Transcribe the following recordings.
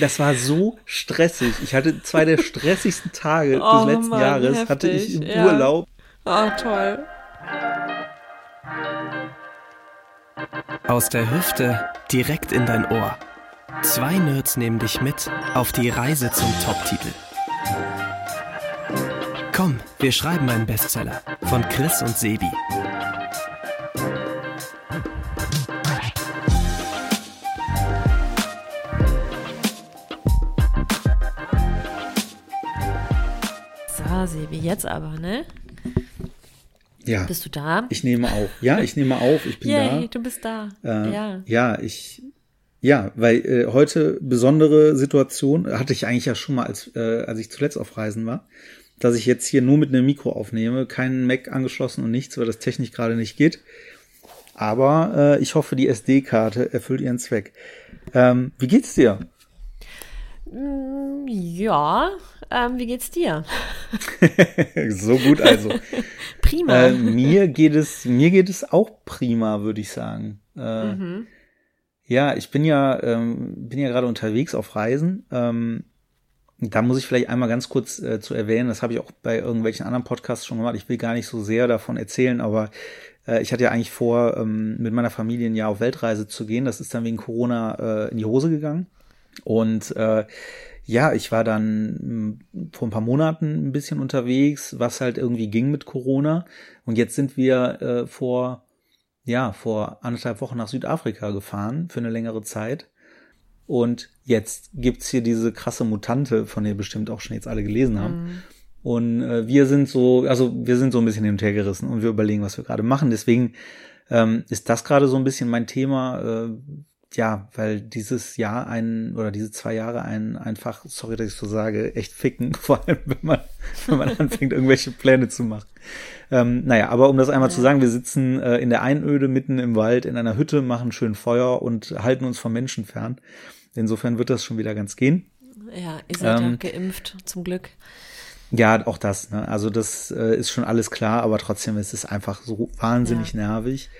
Das war so stressig. Ich hatte zwei der stressigsten Tage oh, des letzten Mann, Jahres, heftig. hatte ich im ja. Urlaub. Oh, toll. Aus der Hüfte direkt in dein Ohr. Zwei Nerds nehmen dich mit auf die Reise zum Top-Titel. Komm, wir schreiben einen Bestseller von Chris und Sebi. Jetzt aber, ne? Ja. Bist du da? Ich nehme auf. Ja, ich nehme auf. Ich bin Yay, da. du bist da. Äh, ja. Ja, ich. Ja, weil äh, heute besondere Situation hatte ich eigentlich ja schon mal, als, äh, als ich zuletzt auf Reisen war, dass ich jetzt hier nur mit einem Mikro aufnehme, keinen Mac angeschlossen und nichts, weil das technisch gerade nicht geht. Aber äh, ich hoffe, die SD-Karte erfüllt ihren Zweck. Ähm, wie geht's dir? Mm, ja, ähm, wie geht's dir? so gut also. prima. Äh, mir geht es, mir geht es auch prima, würde ich sagen. Äh, mhm. Ja, ich bin ja, ähm, bin ja gerade unterwegs auf Reisen. Ähm, da muss ich vielleicht einmal ganz kurz äh, zu erwähnen, das habe ich auch bei irgendwelchen anderen Podcasts schon gemacht. Ich will gar nicht so sehr davon erzählen, aber äh, ich hatte ja eigentlich vor, ähm, mit meiner Familie ein Jahr auf Weltreise zu gehen. Das ist dann wegen Corona äh, in die Hose gegangen. Und äh, ja, ich war dann hm, vor ein paar Monaten ein bisschen unterwegs, was halt irgendwie ging mit Corona. Und jetzt sind wir äh, vor, ja, vor anderthalb Wochen nach Südafrika gefahren für eine längere Zeit. Und jetzt gibt's hier diese krasse Mutante, von der bestimmt auch schon jetzt alle gelesen haben. Mhm. Und äh, wir sind so, also wir sind so ein bisschen hin und her gerissen und wir überlegen, was wir gerade machen. Deswegen ähm, ist das gerade so ein bisschen mein Thema. Äh, ja, weil dieses Jahr ein oder diese zwei Jahre ein einfach, sorry, dass ich so sage, echt ficken, vor allem wenn man, wenn man anfängt, irgendwelche Pläne zu machen. Ähm, naja, aber um das einmal ja. zu sagen, wir sitzen äh, in der Einöde mitten im Wald in einer Hütte, machen schön Feuer und halten uns vom Menschen fern. Insofern wird das schon wieder ganz gehen. Ja, ihr seid ähm, ja geimpft, zum Glück. Ja, auch das. Ne? Also das äh, ist schon alles klar, aber trotzdem ist es einfach so wahnsinnig ja. nervig.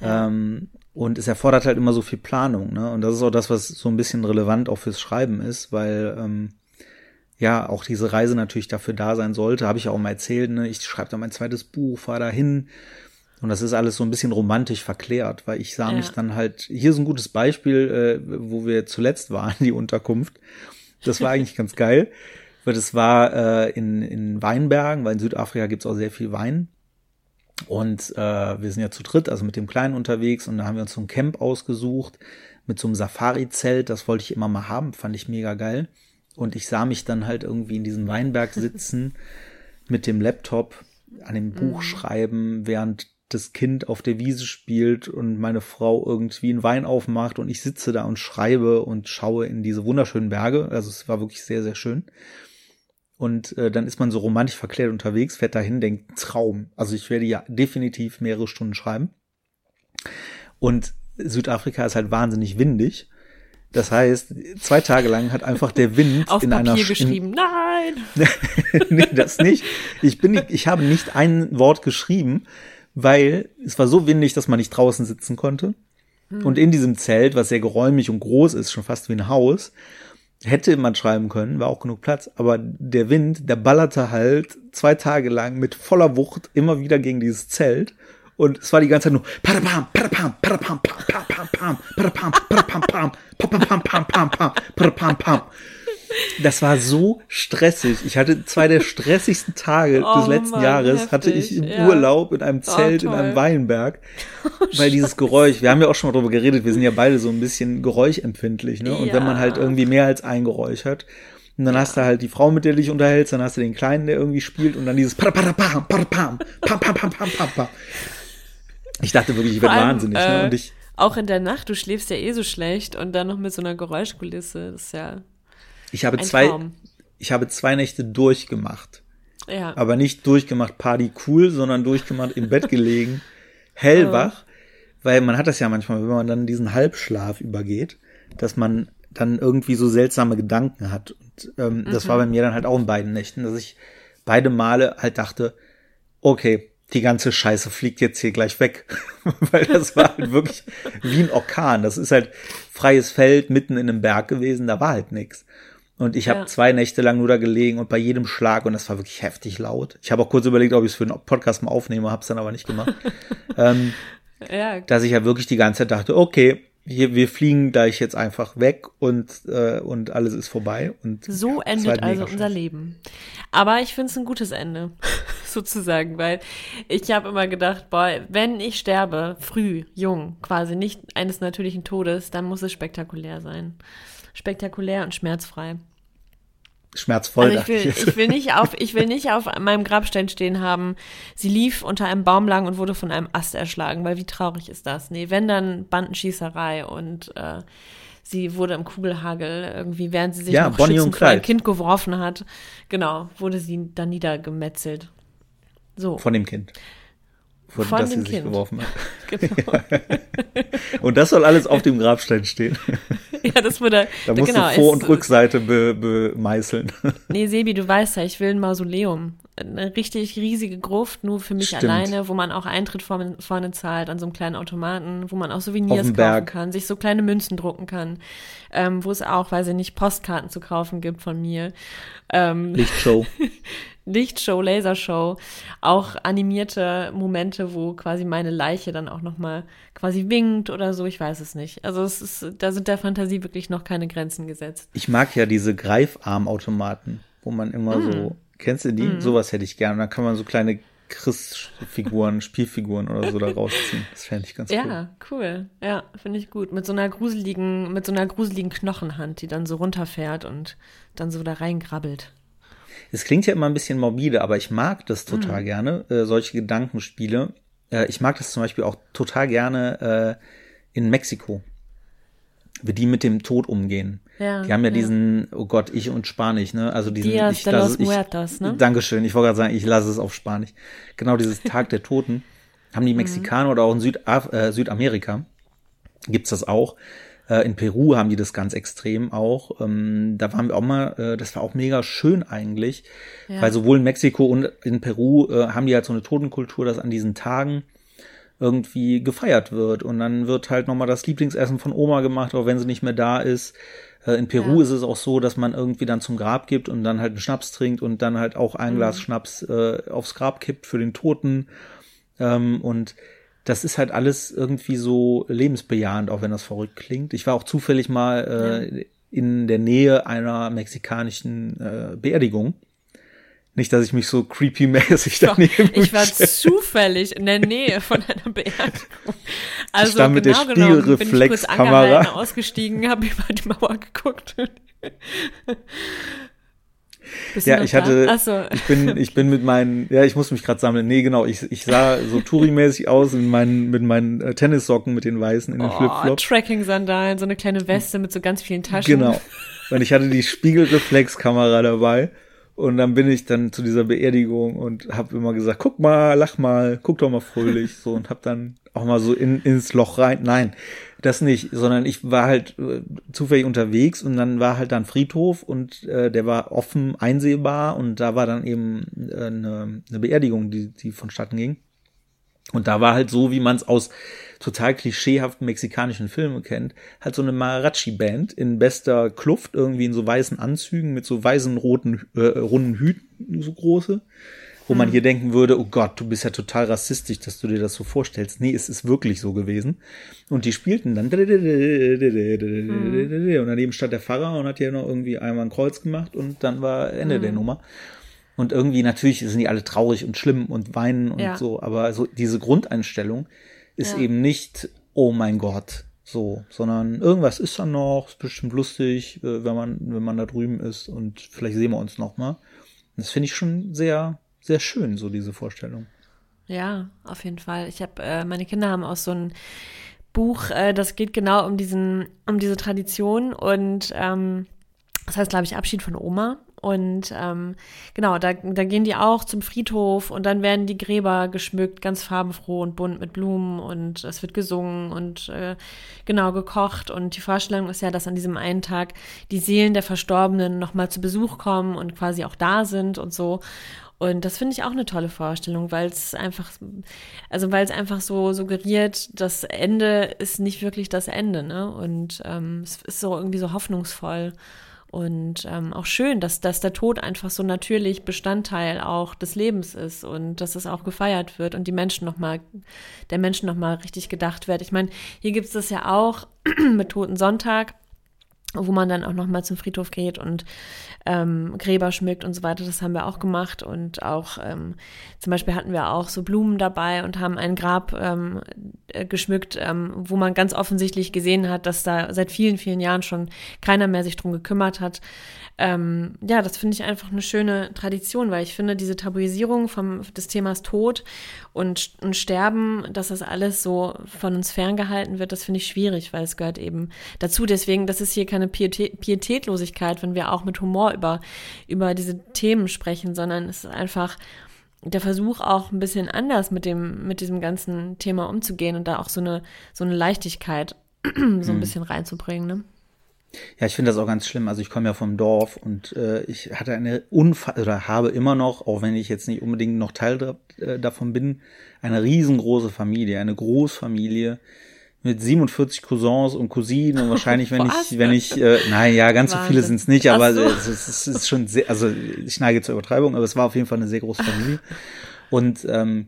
Ja. Ähm, und es erfordert halt immer so viel Planung, ne? Und das ist auch das, was so ein bisschen relevant auch fürs Schreiben ist, weil ähm, ja auch diese Reise natürlich dafür da sein sollte. Habe ich ja auch mal erzählt, ne? Ich schreibe da mein zweites Buch, fahre da hin. Und das ist alles so ein bisschen romantisch verklärt, weil ich sah ja. mich dann halt, hier ist ein gutes Beispiel, äh, wo wir zuletzt waren, die Unterkunft. Das war eigentlich ganz geil, weil das war äh, in, in Weinbergen, weil in Südafrika gibt's auch sehr viel Wein. Und äh, wir sind ja zu dritt, also mit dem Kleinen unterwegs und da haben wir uns so ein Camp ausgesucht mit so einem Safari-Zelt. Das wollte ich immer mal haben, fand ich mega geil. Und ich sah mich dann halt irgendwie in diesem Weinberg sitzen mit dem Laptop an dem Buch mhm. schreiben, während das Kind auf der Wiese spielt und meine Frau irgendwie einen Wein aufmacht und ich sitze da und schreibe und schaue in diese wunderschönen Berge. Also es war wirklich sehr, sehr schön. Und äh, dann ist man so romantisch verklärt unterwegs, fährt dahin, denkt Traum. Also ich werde ja definitiv mehrere Stunden schreiben. Und Südafrika ist halt wahnsinnig windig. Das heißt, zwei Tage lang hat einfach der Wind Auf in Papier einer geschrieben. Nein. nee, das nicht. Ich bin, nicht, ich habe nicht ein Wort geschrieben, weil es war so windig, dass man nicht draußen sitzen konnte. Hm. Und in diesem Zelt, was sehr geräumig und groß ist, schon fast wie ein Haus, hätte man schreiben können, war auch genug Platz, aber der Wind, der ballerte halt zwei Tage lang mit voller Wucht immer wieder gegen dieses Zelt und es war die ganze Zeit nur parapam, parapam, parapam, pam, pam, pam, parapam, parapam, pam, pam, pam, pam, pam, parapam, pam. Das war so stressig. Ich hatte zwei der stressigsten Tage oh, des letzten Mann, Jahres heftig, hatte ich im ja. Urlaub in einem Zelt oh, in einem Weinberg, weil dieses Geräusch, wir haben ja auch schon mal drüber geredet, wir sind ja beide so ein bisschen geräuschempfindlich, ne? Und ja. wenn man halt irgendwie mehr als ein Geräusch hat, und dann hast du halt die Frau, mit der du dich unterhältst, dann hast du den Kleinen, der irgendwie spielt und dann dieses pam pam pam pam pam pam pam pam pam pam. Ich dachte wirklich, ich werde wahnsinnig, äh, ne? Und ich auch in der Nacht, du schläfst ja eh so schlecht und dann noch mit so einer Geräuschkulisse, das ist ja ich habe Ein zwei, Traum. ich habe zwei Nächte durchgemacht. Ja. Aber nicht durchgemacht Party cool, sondern durchgemacht im Bett gelegen, hellwach, weil man hat das ja manchmal, wenn man dann diesen Halbschlaf übergeht, dass man dann irgendwie so seltsame Gedanken hat. Und ähm, mhm. das war bei mir dann halt auch in beiden Nächten, dass ich beide Male halt dachte, okay, die ganze Scheiße fliegt jetzt hier gleich weg. Weil das war halt wirklich wie ein Orkan. Das ist halt freies Feld mitten in einem Berg gewesen, da war halt nichts. Und ich habe Ja. zwei Nächte lang nur da gelegen und bei jedem Schlag, und das war wirklich heftig laut. Ich habe auch kurz überlegt, ob ich es für einen Podcast mal aufnehme, habe es dann aber nicht gemacht. ähm, Ja, dass ich ja wirklich die ganze Zeit dachte, okay, hier, wir fliegen gleich jetzt einfach weg und, äh, und alles ist vorbei. Und So war endet halt also unser. Leben. Aber ich finde es ein gutes Ende, sozusagen, weil ich habe immer gedacht, boah, wenn ich sterbe, früh, jung, quasi nicht eines natürlichen Todes, dann muss es spektakulär sein. Spektakulär und schmerzfrei. Schmerzvoll. Also ich will, ich will nicht auf, ich will nicht auf meinem Grabstein stehen haben. Sie lief unter einem Baum lang und wurde von einem Ast erschlagen, weil wie traurig ist das? Nee, wenn dann Bandenschießerei und äh, sie wurde im Kugelhagel irgendwie, während sie sich Ja, noch Bonnie und schützend vor ein. Kind geworfen hat, genau, wurde sie dann niedergemetzelt. So, Von dem Kind. Von, Von das sie sich Kind. geworfen hat. genau. Und das soll alles auf dem Grabstein stehen. ja, das wurde, Da musst genau, du Vor- und Rückseite be, bemeißeln. Nee, Sebi, du weißt ja, ich will ein Mausoleum. Eine richtig riesige Gruft, nur für mich Stimmt. alleine, wo man auch Eintritt vorne, vorne zahlt, an so einem kleinen Automaten, wo man auch Souvenirs kaufen kann, sich so kleine Münzen drucken kann, ähm, wo es auch, weiß ich nicht, Postkarten zu kaufen gibt von mir. Ähm, Lichtshow. Lichtshow, Lasershow, auch animierte Momente, wo quasi meine Leiche dann auch nochmal quasi winkt oder so, ich weiß es nicht. Also es ist, da sind der Fantasie wirklich noch keine Grenzen gesetzt. Ich mag ja diese Greifarmautomaten, wo man immer Mm. so, kennst du die? Sowas hätte ich gerne. Da kann man so kleine Chris-Figuren, Spielfiguren oder so da rausziehen. Das fände ich ganz cool. Ja, cool. Ja, finde ich gut. Mit so einer gruseligen, mit so einer gruseligen Knochenhand, die dann so runterfährt und dann so da reingrabbelt. Es klingt ja immer ein bisschen morbide, aber ich mag das total Mhm. gerne, äh, solche Gedankenspiele. Äh, ich mag das zum Beispiel auch total gerne äh, in Mexiko, wie die mit dem Tod umgehen. Ja, die haben ja, ja. diesen, oh Gott, ich und Spanisch, ne? Also diesen, Dias ich de los ich, Muertos, ne? Dankeschön, ich wollte gerade sagen, ich lasse es auf Spanisch. Genau dieses Tag der Toten haben Mhm. die Mexikaner oder auch in Südaf äh, Südamerika gibt's das auch. Äh, in Peru haben die das ganz extrem auch. Ähm, da waren wir auch mal, äh, das war auch mega schön eigentlich, Ja. weil sowohl in Mexiko und in Peru äh, haben die halt so eine Totenkultur, dass an diesen Tagen irgendwie gefeiert wird und dann wird halt nochmal das Lieblingsessen von Oma gemacht, auch wenn sie nicht mehr da ist. Äh, In Peru Ja. ist es auch so, dass man irgendwie dann zum Grab gibt und dann halt einen Schnaps trinkt und dann halt auch ein Glas Schnaps äh, aufs Grab kippt für den Toten. Ähm, und das ist halt alles irgendwie so lebensbejahend, auch wenn das verrückt klingt. Ich war auch zufällig mal äh, in der Nähe einer mexikanischen äh, Beerdigung. Nicht, dass ich mich so creepy-mäßig Doch, daneben ich war stelle. zufällig in der Nähe von einer Beerdigung. Also stand mit der genau genommen bin ich kurz Spiegelreflexkamera. ausgestiegen, habe über die Mauer geguckt. Ja, ich hatte, so. ich bin, ich bin mit meinen, ja, ich muss mich gerade sammeln. Nee, genau, ich, ich sah so Touri-mäßig aus mit meinen, mit meinen äh, Tennissocken, mit den weißen in den Oh, Flipflops. Tracking-Sandalen, so eine kleine Weste mit so ganz vielen Taschen. Genau. Und ich hatte die Spiegelreflexkamera dabei. Und dann bin ich dann zu dieser Beerdigung und habe immer gesagt, guck mal, lach mal, guck doch mal fröhlich, so und habe dann auch mal so in, ins Loch rein. Nein, das nicht, sondern ich war halt äh, zufällig unterwegs und dann war halt dann Friedhof und äh, der war offen einsehbar und da war dann eben äh, eine, eine Beerdigung, die, die vonstatten ging. Und da war halt so, wie man es aus total klischeehaften mexikanischen Filmen kennt, halt so eine Mariachi-Band in bester Kluft, irgendwie in so weißen Anzügen mit so weißen roten, äh, runden Hüten, so große, wo man hier denken würde, oh Gott, du bist ja total rassistisch, dass du dir das so vorstellst. Nee, es ist wirklich so gewesen. Und die spielten dann und daneben stand der Pfarrer und hat ja noch irgendwie einmal ein Kreuz gemacht und dann war Ende der Nummer. Und irgendwie natürlich sind die alle traurig und schlimm und weinen und Ja. so, aber so diese Grundeinstellung ist Ja. eben nicht, oh mein Gott, so, sondern irgendwas ist da noch, ist bestimmt lustig, äh, wenn man, wenn man da drüben ist und vielleicht sehen wir uns noch mal. Das finde ich schon sehr, sehr schön, so diese Vorstellung. Ja, auf jeden Fall. Ich habe, äh, meine Kinder haben auch so ein Buch, äh, das geht genau um diesen, um diese Tradition und ähm, das heißt, glaube ich, Abschied von Oma. Und ähm, genau, da, da gehen die auch zum Friedhof und dann werden die Gräber geschmückt, ganz farbenfroh und bunt mit Blumen und es wird gesungen und äh, genau gekocht. Und die Vorstellung ist ja, dass an diesem einen Tag die Seelen der Verstorbenen nochmal zu Besuch kommen und quasi auch da sind und so. Und das finde ich auch eine tolle Vorstellung, weil es einfach, also weil es einfach so suggeriert, das Ende ist nicht wirklich das Ende, ne? Und ähm, es ist so irgendwie so hoffnungsvoll. Und ähm, auch schön, dass, dass der Tod einfach so natürlich Bestandteil auch des Lebens ist und dass es auch gefeiert wird und die Menschen nochmal, der Menschen nochmal richtig gedacht wird. Ich meine, hier gibt es das ja auch mit Toten Sonntag wo man dann auch nochmal zum Friedhof geht und ähm, Gräber schmückt und so weiter. Das haben wir auch gemacht und auch ähm, zum Beispiel hatten wir auch so Blumen dabei und haben ein Grab ähm, äh, geschmückt, ähm, wo man ganz offensichtlich gesehen hat, dass da seit vielen, vielen Jahren schon keiner mehr sich drum gekümmert hat. Ähm, ja, das finde ich einfach eine schöne Tradition, weil ich finde, diese Tabuisierung vom, des Themas Tod und, und Sterben, dass das alles so von uns ferngehalten wird, das finde ich schwierig, weil es gehört eben dazu. Deswegen, das ist hier keine Pietät, Pietätlosigkeit, wenn wir auch mit Humor über, über diese Themen sprechen, sondern es ist einfach der Versuch auch ein bisschen anders mit dem, mit diesem ganzen Thema umzugehen und da auch so eine, so eine Leichtigkeit so ein mhm. bisschen reinzubringen, ne? Ja, ich finde das auch ganz schlimm. Also ich komme ja vom Dorf und äh, ich hatte eine Unfall oder habe immer noch, auch wenn ich jetzt nicht unbedingt noch Teil äh, davon bin, eine riesengroße Familie, eine Großfamilie mit 47 Cousins und Cousinen und wahrscheinlich, wenn ich, wenn ich, äh, nein, ja, ganz Wahnsinn. so viele sind es nicht, aber so. es, ist, es ist schon sehr, also ich neige zur Übertreibung, aber es war auf jeden Fall eine sehr große Familie. Und ähm,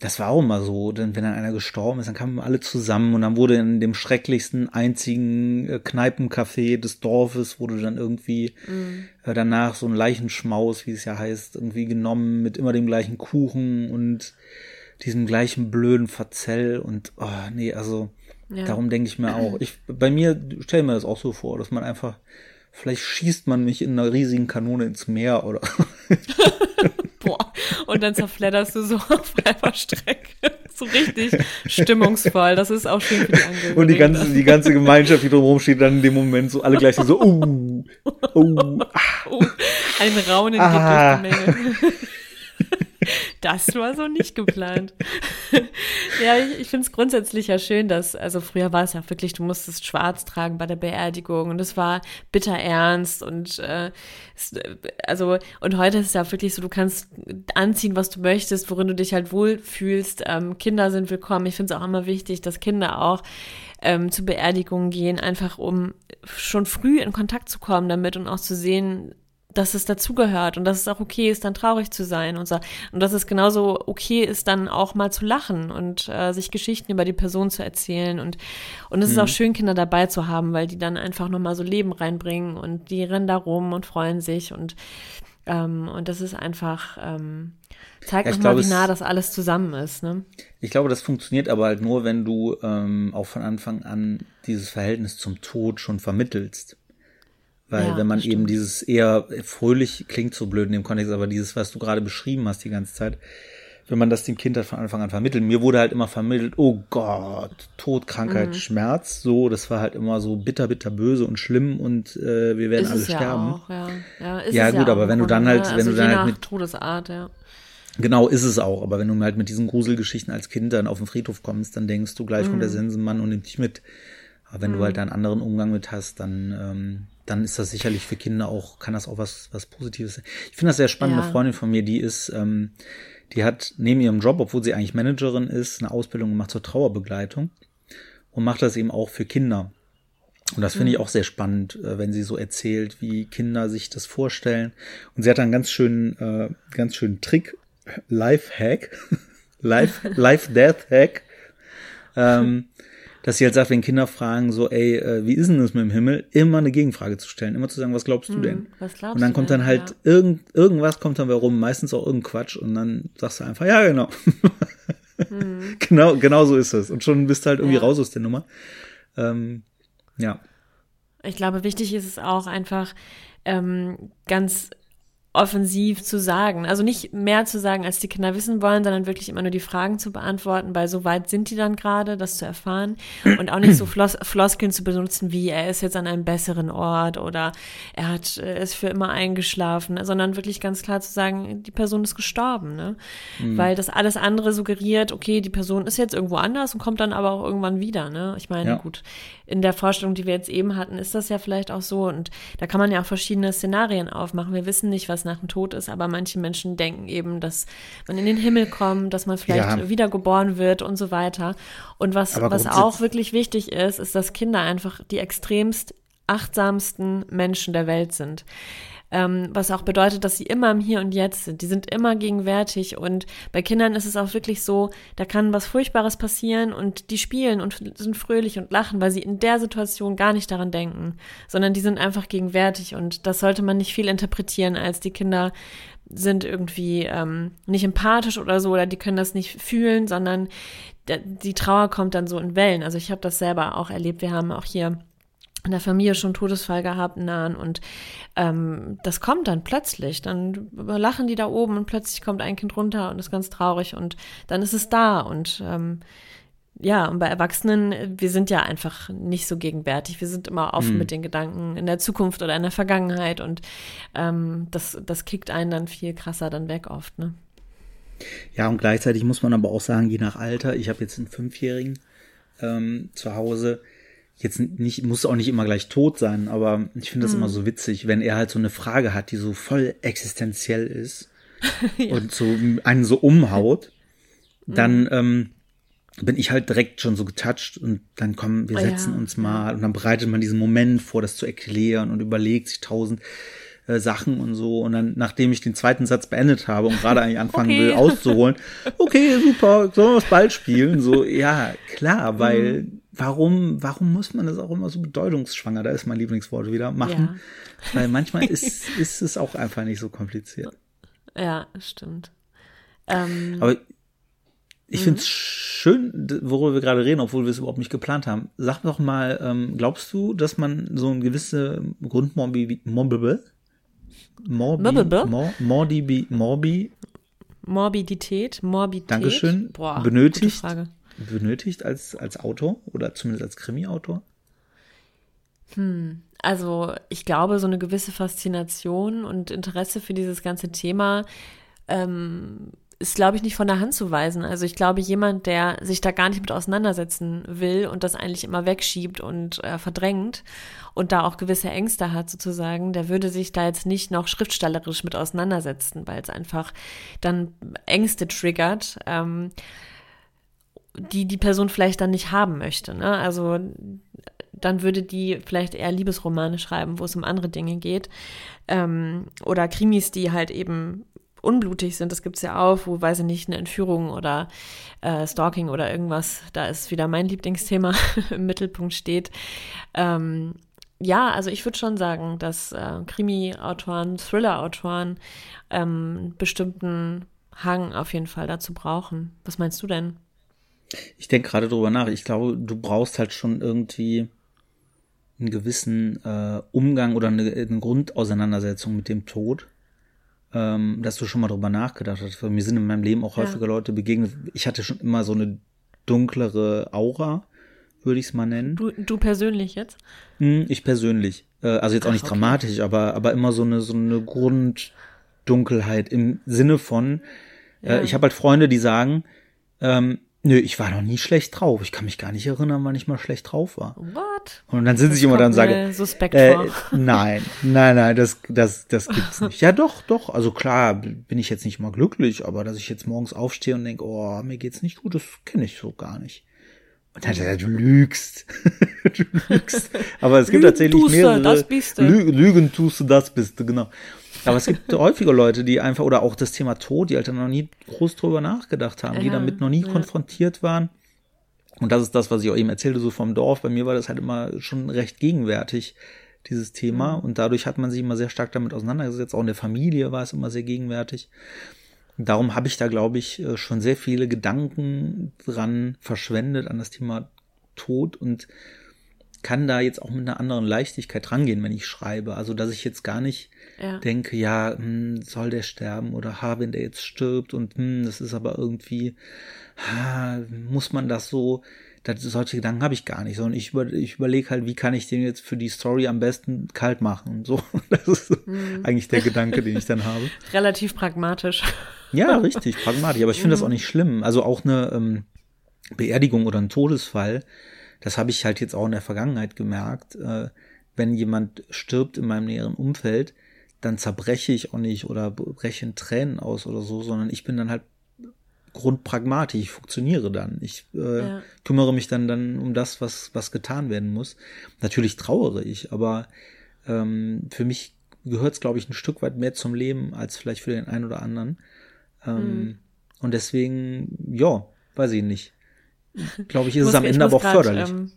das war auch immer so, denn wenn dann einer gestorben ist, dann kamen alle zusammen und dann wurde in dem schrecklichsten einzigen äh, Kneipencafé des Dorfes wurde dann irgendwie mhm. äh, danach so ein Leichenschmaus, wie es ja heißt, irgendwie genommen mit immer dem gleichen Kuchen und diesem gleichen blöden Verzell und oh, nee, also ja. darum denke ich mir auch. Ich bei mir stelle mir das auch so vor, dass man einfach vielleicht schießt man mich in einer riesigen Kanone ins Meer oder Boah. Und dann zerfledderst du so auf halber Strecke. So richtig stimmungsvoll. Das ist auch schön für die Angehörigen. Und die ganze, die ganze Gemeinschaft, die drumherum steht, dann in dem Moment so alle gleich so, uh, uh, ah. oh, ein Raunen ah. geht durch die Menge. Das war so nicht geplant. ja, ich, ich finde es grundsätzlich ja schön, dass, also früher war es ja wirklich, du musstest schwarz tragen bei der Beerdigung und es war bitter ernst und äh, es, also und heute ist es ja wirklich so, du kannst anziehen, was du möchtest, worin du dich halt wohlfühlst. Ähm, Kinder sind willkommen. Ich finde es auch immer wichtig, dass Kinder auch ähm, zu Beerdigungen gehen, einfach um schon früh in Kontakt zu kommen damit und auch zu sehen, dass es dazugehört und dass es auch okay ist, dann traurig zu sein und so. Und dass es genauso okay ist, dann auch mal zu lachen und äh, sich Geschichten über die Person zu erzählen. Und, und es mhm. ist auch mhm. schön, Kinder dabei zu haben, weil die dann einfach nochmal so Leben reinbringen und die rennen da rum und freuen sich und, ähm, und das ist einfach, ähm, zeigt ja, nochmal, wie nah das alles zusammen ist. Ne? Ich glaube, das funktioniert aber halt nur, wenn du ähm, auch von Anfang an dieses Verhältnis zum Tod schon vermittelst. Weil ja, wenn man eben dieses eher fröhlich klingt so blöd in dem Kontext, aber dieses, was du gerade beschrieben hast die ganze Zeit, wenn man das dem Kind halt von Anfang an vermittelt. Mir wurde halt immer vermittelt, oh Gott, Tod, Krankheit, mhm. Schmerz, so, das war halt immer so bitter, bitter böse und schlimm und äh, wir werden ist alle sterben. Ja, auch, ja. ja, ist ja gut, aber wenn du dann halt, wenn also du dann halt mit Todesart, ja. Genau, ist es auch. Aber wenn du halt mit diesen Gruselgeschichten als Kind dann auf den Friedhof kommst, dann denkst du gleich mhm. kommt der Sensenmann und nimmt dich mit. Aber wenn mhm. du halt einen anderen Umgang mit hast, dann ähm, dann ist das sicherlich für Kinder auch, kann das auch was, was Positives sein. Ich finde das sehr spannend. Ja. Eine Freundin von mir, die ist, ähm, die hat neben ihrem Job, obwohl sie eigentlich Managerin ist, eine Ausbildung gemacht zur Trauerbegleitung und macht das eben auch für Kinder. Und das finde ich mhm. auch sehr spannend, äh, wenn sie so erzählt, wie Kinder sich das vorstellen. Und sie hat einen ganz schönen, äh, ganz schönen Trick, Life-Hack, Life, Life-Death-Hack. ähm, dass sie halt sagt, wenn Kinder fragen, so, ey, äh, wie ist denn das mit dem Himmel, immer eine Gegenfrage zu stellen, immer zu sagen, was glaubst du hm, denn? Was glaubst und dann kommt dann halt ja. irgend, irgendwas kommt dann warum, meistens auch irgendein Quatsch und dann sagst du einfach, ja, genau. Hm. genau, genau so ist es. Und schon bist du halt irgendwie ja. raus aus der Nummer. Ähm, ja. Ich glaube, wichtig ist es auch einfach ähm, ganz offensiv zu sagen. Also nicht mehr zu sagen, als die Kinder wissen wollen, sondern wirklich immer nur die Fragen zu beantworten, weil so weit sind die dann gerade, das zu erfahren. Und auch nicht so Flos Floskeln zu benutzen, wie er ist jetzt an einem besseren Ort oder er hat ist für immer eingeschlafen, sondern wirklich ganz klar zu sagen, die Person ist gestorben. Ne? Mhm. Weil das alles andere suggeriert, okay, die Person ist jetzt irgendwo anders und kommt dann aber auch irgendwann wieder. Ne? Ich meine, ja. gut, in der Vorstellung, die wir jetzt eben hatten, ist das ja vielleicht auch so. Und da kann man ja auch verschiedene Szenarien aufmachen. Wir wissen nicht, was was nach dem Tod ist, aber manche Menschen denken eben, dass man in den Himmel kommt, dass man vielleicht ja. wiedergeboren wird und so weiter. Und was, was auch wirklich wichtig ist, ist, dass Kinder einfach die extremst achtsamsten Menschen der Welt sind ähm, was auch bedeutet, dass sie immer im Hier und Jetzt sind. Die sind immer gegenwärtig und bei Kindern ist es auch wirklich so, da kann was Furchtbares passieren und die spielen und sind fröhlich und lachen, weil sie in der Situation gar nicht daran denken, sondern die sind einfach gegenwärtig und das sollte man nicht viel interpretieren, als die Kinder sind irgendwie ähm, nicht empathisch oder so oder die können das nicht fühlen, sondern die Trauer kommt dann so in Wellen. Also ich habe das selber auch erlebt. Wir haben auch hier in der Familie schon Todesfall gehabt, nahen und ähm, das kommt dann plötzlich. Dann lachen die da oben und plötzlich kommt ein Kind runter und ist ganz traurig und dann ist es da und ähm, ja, und bei Erwachsenen, wir sind ja einfach nicht so gegenwärtig. Wir sind immer offen mhm. mit den Gedanken in der Zukunft oder in der Vergangenheit und ähm, das, das kickt einen dann viel krasser dann weg oft, ne? Ja, und gleichzeitig muss man aber auch sagen, je nach Alter, ich habe jetzt einen Fünfjährigen ähm, zu Hause, jetzt nicht, muss auch nicht immer gleich tot sein, aber ich finde das mhm. immer so witzig, wenn er halt so eine Frage hat, die so voll existenziell ist ja. und so einen so umhaut, dann mhm. ähm, bin ich halt direkt schon so getoucht und dann kommen, wir setzen ja. uns mal und dann bereitet man diesen Moment vor, das zu erklären und überlegt sich tausend äh, Sachen und so. Und dann, nachdem ich den zweiten Satz beendet habe und gerade eigentlich anfangen okay. will auszuholen, okay, super, sollen wir es bald spielen? So, ja, klar, weil mhm warum, warum muss man das auch immer so bedeutungsschwanger, da ist mein Lieblingswort wieder, machen? Ja. Weil manchmal ist, ist es auch einfach nicht so kompliziert. Ja, stimmt. Ähm, Aber ich finde es mhm. schön, worüber wir gerade reden, obwohl wir es überhaupt nicht geplant haben. Sag doch mal, ähm, glaubst du, dass man so eine gewisse Grundmorbi Morbi, Morbi, Morbi, Morbi, Morbidität, Morbidität. Dankeschön. Boah, benötigt, benötigt als, als Autor oder zumindest als Krimi-Autor? Hm. Also ich glaube, so eine gewisse Faszination und Interesse für dieses ganze Thema ähm, ist, glaube ich, nicht von der Hand zu weisen. Also ich glaube, jemand, der sich da gar nicht mit auseinandersetzen will und das eigentlich immer wegschiebt und äh, verdrängt und da auch gewisse Ängste hat sozusagen, der würde sich da jetzt nicht noch schriftstellerisch mit auseinandersetzen, weil es einfach dann Ängste triggert. Ähm, die die Person vielleicht dann nicht haben möchte. Ne? Also dann würde die vielleicht eher Liebesromane schreiben, wo es um andere Dinge geht. Ähm, oder Krimis, die halt eben unblutig sind, das gibt es ja auch, wo, weiß ich nicht, eine Entführung oder äh, Stalking oder irgendwas, da ist wieder mein Lieblingsthema im Mittelpunkt steht. Ähm, ja, also ich würde schon sagen, dass äh, Krimi-Autoren, Thriller-Autoren ähm, bestimmten Hang auf jeden Fall dazu brauchen. Was meinst du denn? Ich denke gerade drüber nach. Ich glaube, du brauchst halt schon irgendwie einen gewissen äh, Umgang oder eine, eine Grundauseinandersetzung mit dem Tod. Ähm, dass du schon mal drüber nachgedacht hast. Mir sind in meinem Leben auch häufiger ja. Leute begegnet. Ich hatte schon immer so eine dunklere Aura, würde ich es mal nennen. Du, du persönlich jetzt? Hm, ich persönlich. Äh, also jetzt auch nicht okay. dramatisch, aber, aber immer so eine, so eine Grunddunkelheit im Sinne von, äh, ja. ich habe halt Freunde, die sagen, ähm, Nö, ich war noch nie schlecht drauf. Ich kann mich gar nicht erinnern, wann ich mal schlecht drauf war. What? Und dann sind sie immer dann und sagen, äh, nein, nein, nein, das, das, das gibt's nicht. Ja, doch, doch. Also klar, bin ich jetzt nicht mal glücklich, aber dass ich jetzt morgens aufstehe und denke, oh, mir geht's nicht gut, das kenne ich so gar nicht. Und dann hat er, du lügst. du lügst. Aber es gibt Lügen tatsächlich mehrere. Das bist du. Lügen tust du, das bist du, genau. Aber es gibt häufiger Leute, die einfach, oder auch das Thema Tod, die halt dann noch nie groß drüber nachgedacht haben, ja, die damit noch nie ja. konfrontiert waren. Und das ist das, was ich auch eben erzählte, so vom Dorf. Bei mir war das halt immer schon recht gegenwärtig, dieses Thema. Mhm. Und dadurch hat man sich immer sehr stark damit auseinandergesetzt. Auch in der Familie war es immer sehr gegenwärtig. Darum habe ich da, glaube ich, äh, schon sehr viele Gedanken dran verschwendet an das Thema Tod und kann da jetzt auch mit einer anderen Leichtigkeit rangehen, wenn ich schreibe. Also, dass ich jetzt gar nicht ja. denke, ja, hm, soll der sterben oder ha, wenn der jetzt stirbt und hm, das ist aber irgendwie, ha, muss man das so, das, solche Gedanken habe ich gar nicht, sondern ich, über, ich überlege halt, wie kann ich den jetzt für die Story am besten kalt machen und so. Das ist mhm. eigentlich der Gedanke, den ich dann habe. Relativ pragmatisch. Ja, richtig, pragmatisch. Aber ich finde mhm. das auch nicht schlimm. Also auch eine ähm, Beerdigung oder ein Todesfall, das habe ich halt jetzt auch in der Vergangenheit gemerkt. Äh, wenn jemand stirbt in meinem näheren Umfeld, dann zerbreche ich auch nicht oder breche in Tränen aus oder so, sondern ich bin dann halt grundpragmatisch, ich funktioniere dann. Ich äh, ja. kümmere mich dann dann um das, was was getan werden muss. Natürlich trauere ich, aber ähm, für mich gehört es, glaube ich, ein Stück weit mehr zum Leben als vielleicht für den einen oder anderen. Ähm, mhm. Und deswegen, ja, weiß ich nicht. Glaube ich, ist es am Ende aber auch grad, förderlich. Ähm,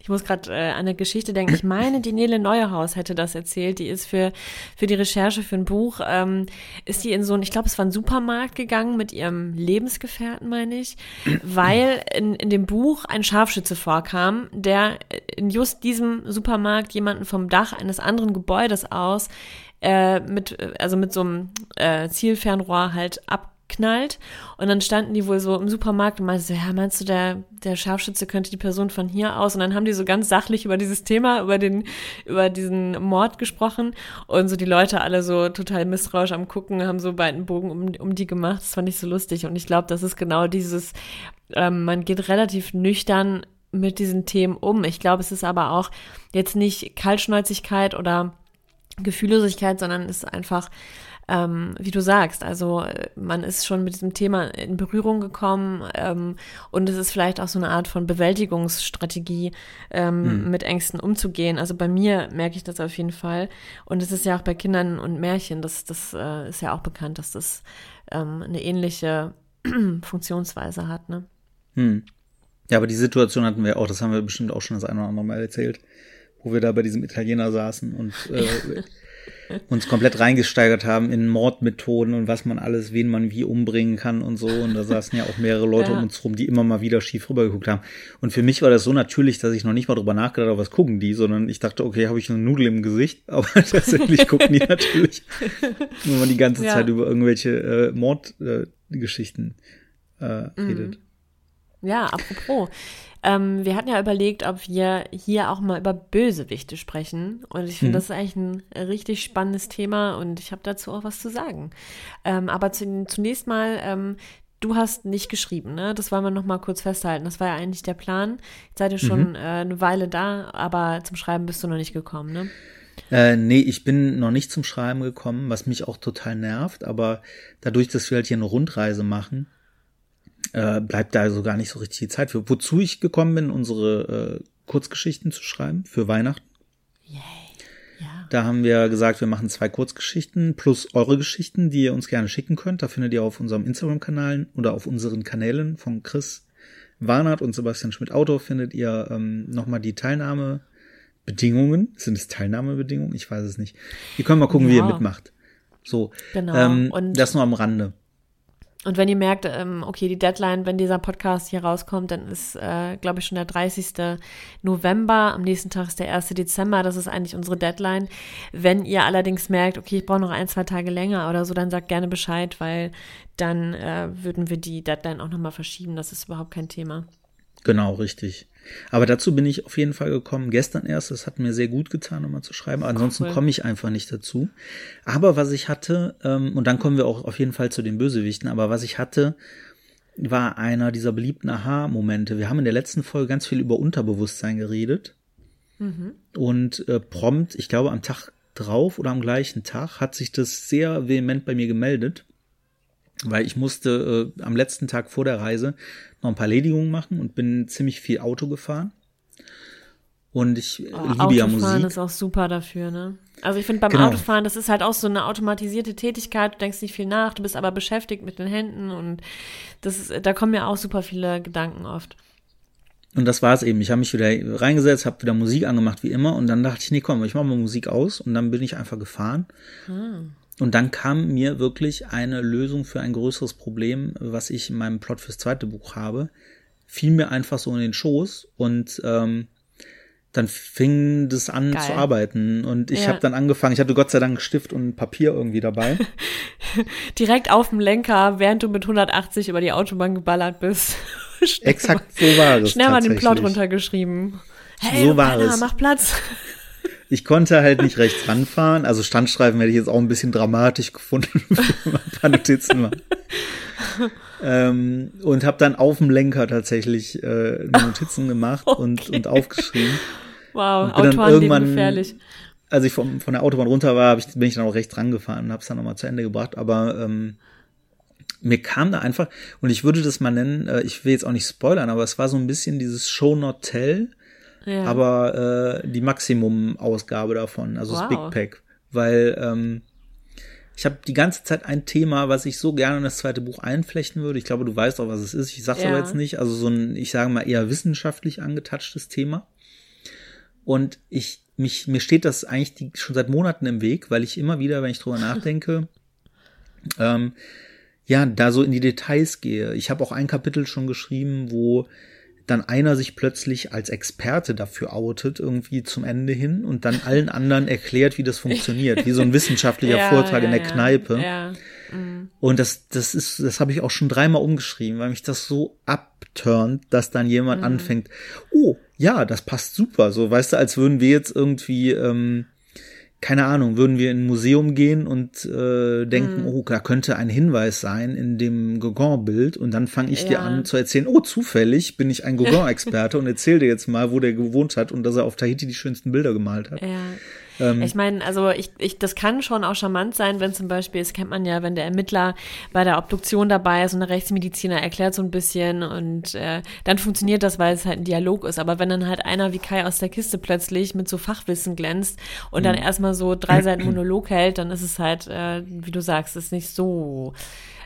ich muss gerade äh, an eine Geschichte denken. Ich meine, die Nele Neuhaus hätte das erzählt. Die ist für, für die Recherche für ein Buch, ähm, ist die in so ein, ich glaube, es war ein Supermarkt gegangen mit ihrem Lebensgefährten, meine ich, weil in, in dem Buch ein Scharfschütze vorkam, der in just diesem Supermarkt jemanden vom Dach eines anderen Gebäudes aus äh, mit, also mit so einem äh, Zielfernrohr halt ab knallt. Und dann standen die wohl so im Supermarkt und meinten so, ja, meinst du, der, der Scharfschütze könnte die Person von hier aus? Und dann haben die so ganz sachlich über dieses Thema, über den, über diesen Mord gesprochen. Und so die Leute alle so total misstrauisch am Gucken, haben so beiden Bogen um, um die gemacht. Das fand ich so lustig. Und ich glaube, das ist genau dieses, ähm, man geht relativ nüchtern mit diesen Themen um. Ich glaube, es ist aber auch jetzt nicht Kaltschnäuzigkeit oder Gefühllosigkeit, sondern es ist einfach ähm, wie du sagst, also äh, man ist schon mit diesem Thema in Berührung gekommen ähm, und es ist vielleicht auch so eine Art von Bewältigungsstrategie, ähm, hm. mit Ängsten umzugehen. Also bei mir merke ich das auf jeden Fall und es ist ja auch bei Kindern und Märchen, das, das äh, ist ja auch bekannt, dass das ähm, eine ähnliche Funktionsweise hat. Ne? Hm. Ja, aber die Situation hatten wir auch, das haben wir bestimmt auch schon das eine oder andere Mal erzählt, wo wir da bei diesem Italiener saßen und äh, uns komplett reingesteigert haben in Mordmethoden und was man alles, wen man wie umbringen kann und so. Und da saßen ja auch mehrere Leute ja. um uns rum, die immer mal wieder schief rübergeguckt haben. Und für mich war das so natürlich, dass ich noch nicht mal drüber nachgedacht habe, was gucken die, sondern ich dachte, okay, habe ich eine Nudel im Gesicht, aber tatsächlich gucken die natürlich wenn man die ganze ja. Zeit über irgendwelche äh, Mordgeschichten äh, äh, redet. Ja, apropos. Ähm, wir hatten ja überlegt, ob wir hier auch mal über Bösewichte sprechen. Und ich finde, mhm. das ist eigentlich ein richtig spannendes Thema und ich habe dazu auch was zu sagen. Ähm, aber zu, zunächst mal, ähm, du hast nicht geschrieben, ne? Das wollen wir noch mal kurz festhalten. Das war ja eigentlich der Plan. Jetzt seid ihr schon mhm. äh, eine Weile da, aber zum Schreiben bist du noch nicht gekommen, ne? Äh, nee, ich bin noch nicht zum Schreiben gekommen, was mich auch total nervt, aber dadurch, dass wir halt hier eine Rundreise machen, äh, bleibt da so gar nicht so richtig die Zeit für. Wozu ich gekommen bin, unsere äh, Kurzgeschichten zu schreiben für Weihnachten. Yay. Ja. Da haben wir gesagt, wir machen zwei Kurzgeschichten plus eure Geschichten, die ihr uns gerne schicken könnt. Da findet ihr auf unserem Instagram-Kanal oder auf unseren Kanälen von Chris Warnert und Sebastian Schmidt-Autor findet ihr ähm, nochmal die Teilnahmebedingungen. Sind es Teilnahmebedingungen? Ich weiß es nicht. Ihr könnt mal gucken, ja. wie ihr mitmacht. So, genau. Ähm, und das nur am Rande. Und wenn ihr merkt, ähm, okay, die Deadline, wenn dieser Podcast hier rauskommt, dann ist, äh, glaube ich, schon der 30. November. Am nächsten Tag ist der 1. Dezember. Das ist eigentlich unsere Deadline. Wenn ihr allerdings merkt, okay, ich brauche noch ein, zwei Tage länger oder so, dann sagt gerne Bescheid, weil dann äh, würden wir die Deadline auch nochmal verschieben. Das ist überhaupt kein Thema. Genau, richtig. Aber dazu bin ich auf jeden Fall gekommen. Gestern erst, das hat mir sehr gut getan, nochmal zu schreiben. Ansonsten cool. komme ich einfach nicht dazu. Aber was ich hatte, ähm, und dann kommen wir auch auf jeden Fall zu den Bösewichten, aber was ich hatte, war einer dieser beliebten Aha-Momente. Wir haben in der letzten Folge ganz viel über Unterbewusstsein geredet. Mhm. Und äh, prompt, ich glaube am Tag drauf oder am gleichen Tag, hat sich das sehr vehement bei mir gemeldet weil ich musste äh, am letzten Tag vor der Reise noch ein paar Erledigungen machen und bin ziemlich viel Auto gefahren. Und ich äh, oh, liebe ja Musik. Autofahren ist auch super dafür, ne? Also ich finde beim genau. Autofahren, das ist halt auch so eine automatisierte Tätigkeit, du denkst nicht viel nach, du bist aber beschäftigt mit den Händen und das ist, da kommen ja auch super viele Gedanken oft. Und das war es eben. Ich habe mich wieder reingesetzt, habe wieder Musik angemacht wie immer und dann dachte ich, nee, komm, ich mache mal Musik aus und dann bin ich einfach gefahren. Hm. Und dann kam mir wirklich eine Lösung für ein größeres Problem, was ich in meinem Plot fürs zweite Buch habe, fiel mir einfach so in den Schoß und ähm, dann fing das an Geil. zu arbeiten und ich ja. habe dann angefangen, ich hatte Gott sei Dank Stift und Papier irgendwie dabei. Direkt auf dem Lenker, während du mit 180 über die Autobahn geballert bist. Exakt so war es. Schnell mal den Plot runtergeschrieben. Hey, so war Penner, es. mach Platz. Ich konnte halt nicht rechts ranfahren. Also Standstreifen hätte ich jetzt auch ein bisschen dramatisch gefunden, wenn man ein paar Notizen macht. ähm, und habe dann auf dem Lenker tatsächlich äh, Notizen gemacht okay. und, und aufgeschrieben. Wow, und Autoren irgendwann, gefährlich. als ich vom, von der Autobahn runter war, ich, bin ich dann auch rechts rangefahren und habe es dann nochmal zu Ende gebracht. Aber ähm, mir kam da einfach, und ich würde das mal nennen, äh, ich will jetzt auch nicht spoilern, aber es war so ein bisschen dieses Show Not Tell, ja. aber äh, die Maximum-Ausgabe davon, also wow. das Big Pack. Weil ähm, ich habe die ganze Zeit ein Thema, was ich so gerne in das zweite Buch einflechten würde. Ich glaube, du weißt auch, was es ist. Ich sag's ja. aber jetzt nicht. Also so ein, ich sage mal, eher wissenschaftlich angetatschtes Thema. Und ich, mich, mir steht das eigentlich die, schon seit Monaten im Weg, weil ich immer wieder, wenn ich drüber nachdenke, ähm, ja, da so in die Details gehe. Ich habe auch ein Kapitel schon geschrieben, wo dann einer sich plötzlich als Experte dafür outet, irgendwie zum Ende hin und dann allen anderen erklärt, wie das funktioniert, wie so ein wissenschaftlicher ja, Vortrag ja, in der ja. Kneipe. Mhm. Und das, das ist, das habe ich auch schon dreimal umgeschrieben, weil mich das so abturnt, dass dann jemand mhm. anfängt, oh, ja, das passt super. So, weißt du, als würden wir jetzt irgendwie ähm, keine Ahnung, würden wir in ein Museum gehen und äh, denken, mm. oh, da könnte ein Hinweis sein in dem Gauguin-Bild und dann fange ich ja. dir an zu erzählen, oh, zufällig bin ich ein Gauguin-Experte und erzähle dir jetzt mal, wo der gewohnt hat und dass er auf Tahiti die schönsten Bilder gemalt hat. Ja. Ähm, ich meine, also ich, ich, das kann schon auch charmant sein, wenn zum Beispiel, das kennt man ja, wenn der Ermittler bei der Obduktion dabei ist und der Rechtsmediziner erklärt so ein bisschen und äh, dann funktioniert das, weil es halt ein Dialog ist. Aber wenn dann halt einer wie Kai aus der Kiste plötzlich mit so Fachwissen glänzt und dann mhm. erstmal so drei Seiten Monolog hält, dann ist es halt, äh, wie du sagst, ist nicht so.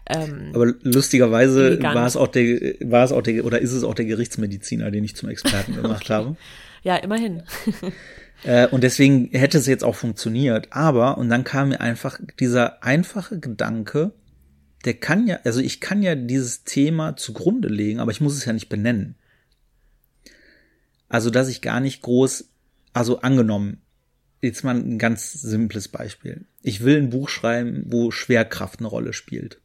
Ähm, Aber lustigerweise war es auch der, war es auch der, oder ist es auch der Gerichtsmediziner, den ich zum Experten gemacht okay. habe. Ja, immerhin. Äh, und deswegen hätte es jetzt auch funktioniert. Aber, und dann kam mir einfach dieser einfache Gedanke, der kann ja, also ich kann ja dieses Thema zugrunde legen, aber ich muss es ja nicht benennen. Also, dass ich gar nicht groß, also angenommen, jetzt mal ein ganz simples Beispiel. Ich will ein Buch schreiben, wo Schwerkraft eine Rolle spielt.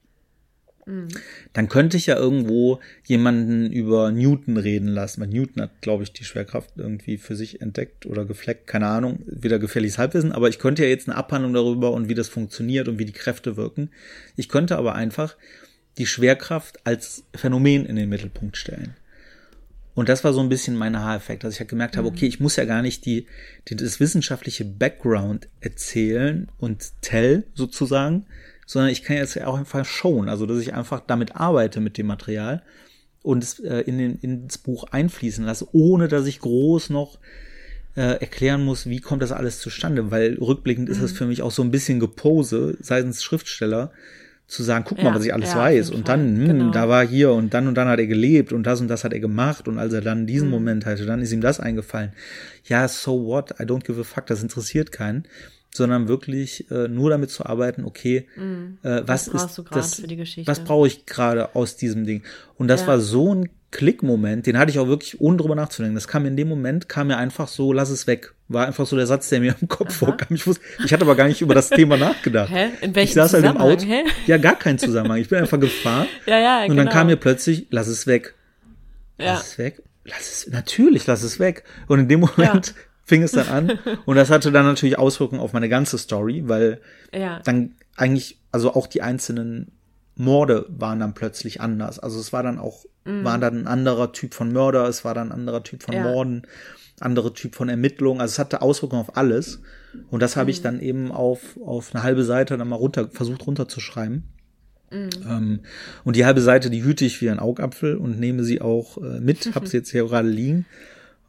Mhm. Dann könnte ich ja irgendwo jemanden über Newton reden lassen, weil Newton hat, glaube ich, die Schwerkraft irgendwie für sich entdeckt oder gefleckt, keine Ahnung, wieder gefährliches Halbwissen, aber ich könnte ja jetzt eine Abhandlung darüber und wie das funktioniert und wie die Kräfte wirken. Ich könnte aber einfach die Schwerkraft als Phänomen in den Mittelpunkt stellen. Und das war so ein bisschen mein Haareffekt, dass ich halt gemerkt habe, mhm. okay, ich muss ja gar nicht die, die das wissenschaftliche Background erzählen und tell sozusagen, sondern ich kann jetzt auch einfach showen, also dass ich einfach damit arbeite mit dem Material und es äh, in den, ins Buch einfließen lasse, ohne dass ich groß noch äh, erklären muss, wie kommt das alles zustande, weil rückblickend mhm. ist das für mich auch so ein bisschen Gepose seitens Schriftsteller, zu sagen, guck mal, was ich alles ja, weiß. Und dann, hm, genau. da war hier und dann und dann hat er gelebt und das und das hat er gemacht. Und als er dann diesen mhm. Moment hatte, dann ist ihm das eingefallen. Ja, so what? I don't give a fuck. Das interessiert keinen sondern wirklich äh, nur damit zu arbeiten, okay, mm. äh, was, was ist das, was brauche ich gerade aus diesem Ding? Und das ja. war so ein Klickmoment, den hatte ich auch wirklich ohne drüber nachzudenken. Das kam in dem Moment, kam mir einfach so, lass es weg. War einfach so der Satz, der mir im Kopf Aha. vorkam. Ich, wusste, ich hatte aber gar nicht über das Thema nachgedacht. Hä? In welchem ich saß halt im Auto. Hä? Ja, gar keinen Zusammenhang. Ich bin einfach gefahren. ja, ja, und genau. dann kam mir plötzlich, lass es weg. Lass ja. es weg. Lass es, natürlich, lass es weg. Und in dem Moment ja fing es dann an. Und das hatte dann natürlich Auswirkungen auf meine ganze Story, weil ja. dann eigentlich, also auch die einzelnen Morde waren dann plötzlich anders. Also es war dann auch, mm. war dann ein anderer Typ von Mörder, es war dann ein anderer Typ von ja. Morden, andere Typ von Ermittlungen. Also es hatte Auswirkungen auf alles. Und das habe mm. ich dann eben auf, auf eine halbe Seite dann mal runter, versucht runterzuschreiben. Mm. Ähm, und die halbe Seite, die hüte ich wie ein Augapfel und nehme sie auch äh, mit, habe sie jetzt hier gerade liegen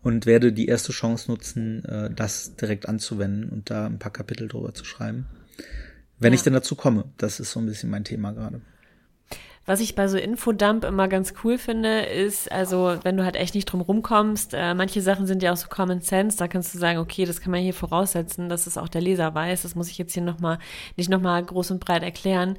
und werde die erste Chance nutzen, äh, das direkt anzuwenden und da ein paar Kapitel drüber zu schreiben. Wenn ja. ich denn dazu komme. Das ist so ein bisschen mein Thema gerade. Was ich bei so Infodump immer ganz cool finde, ist, also wenn du halt echt nicht drum rumkommst, äh, manche Sachen sind ja auch so Common Sense, da kannst du sagen, okay, das kann man hier voraussetzen, dass es auch der Leser weiß, das muss ich jetzt hier nochmal, nicht nochmal groß und breit erklären.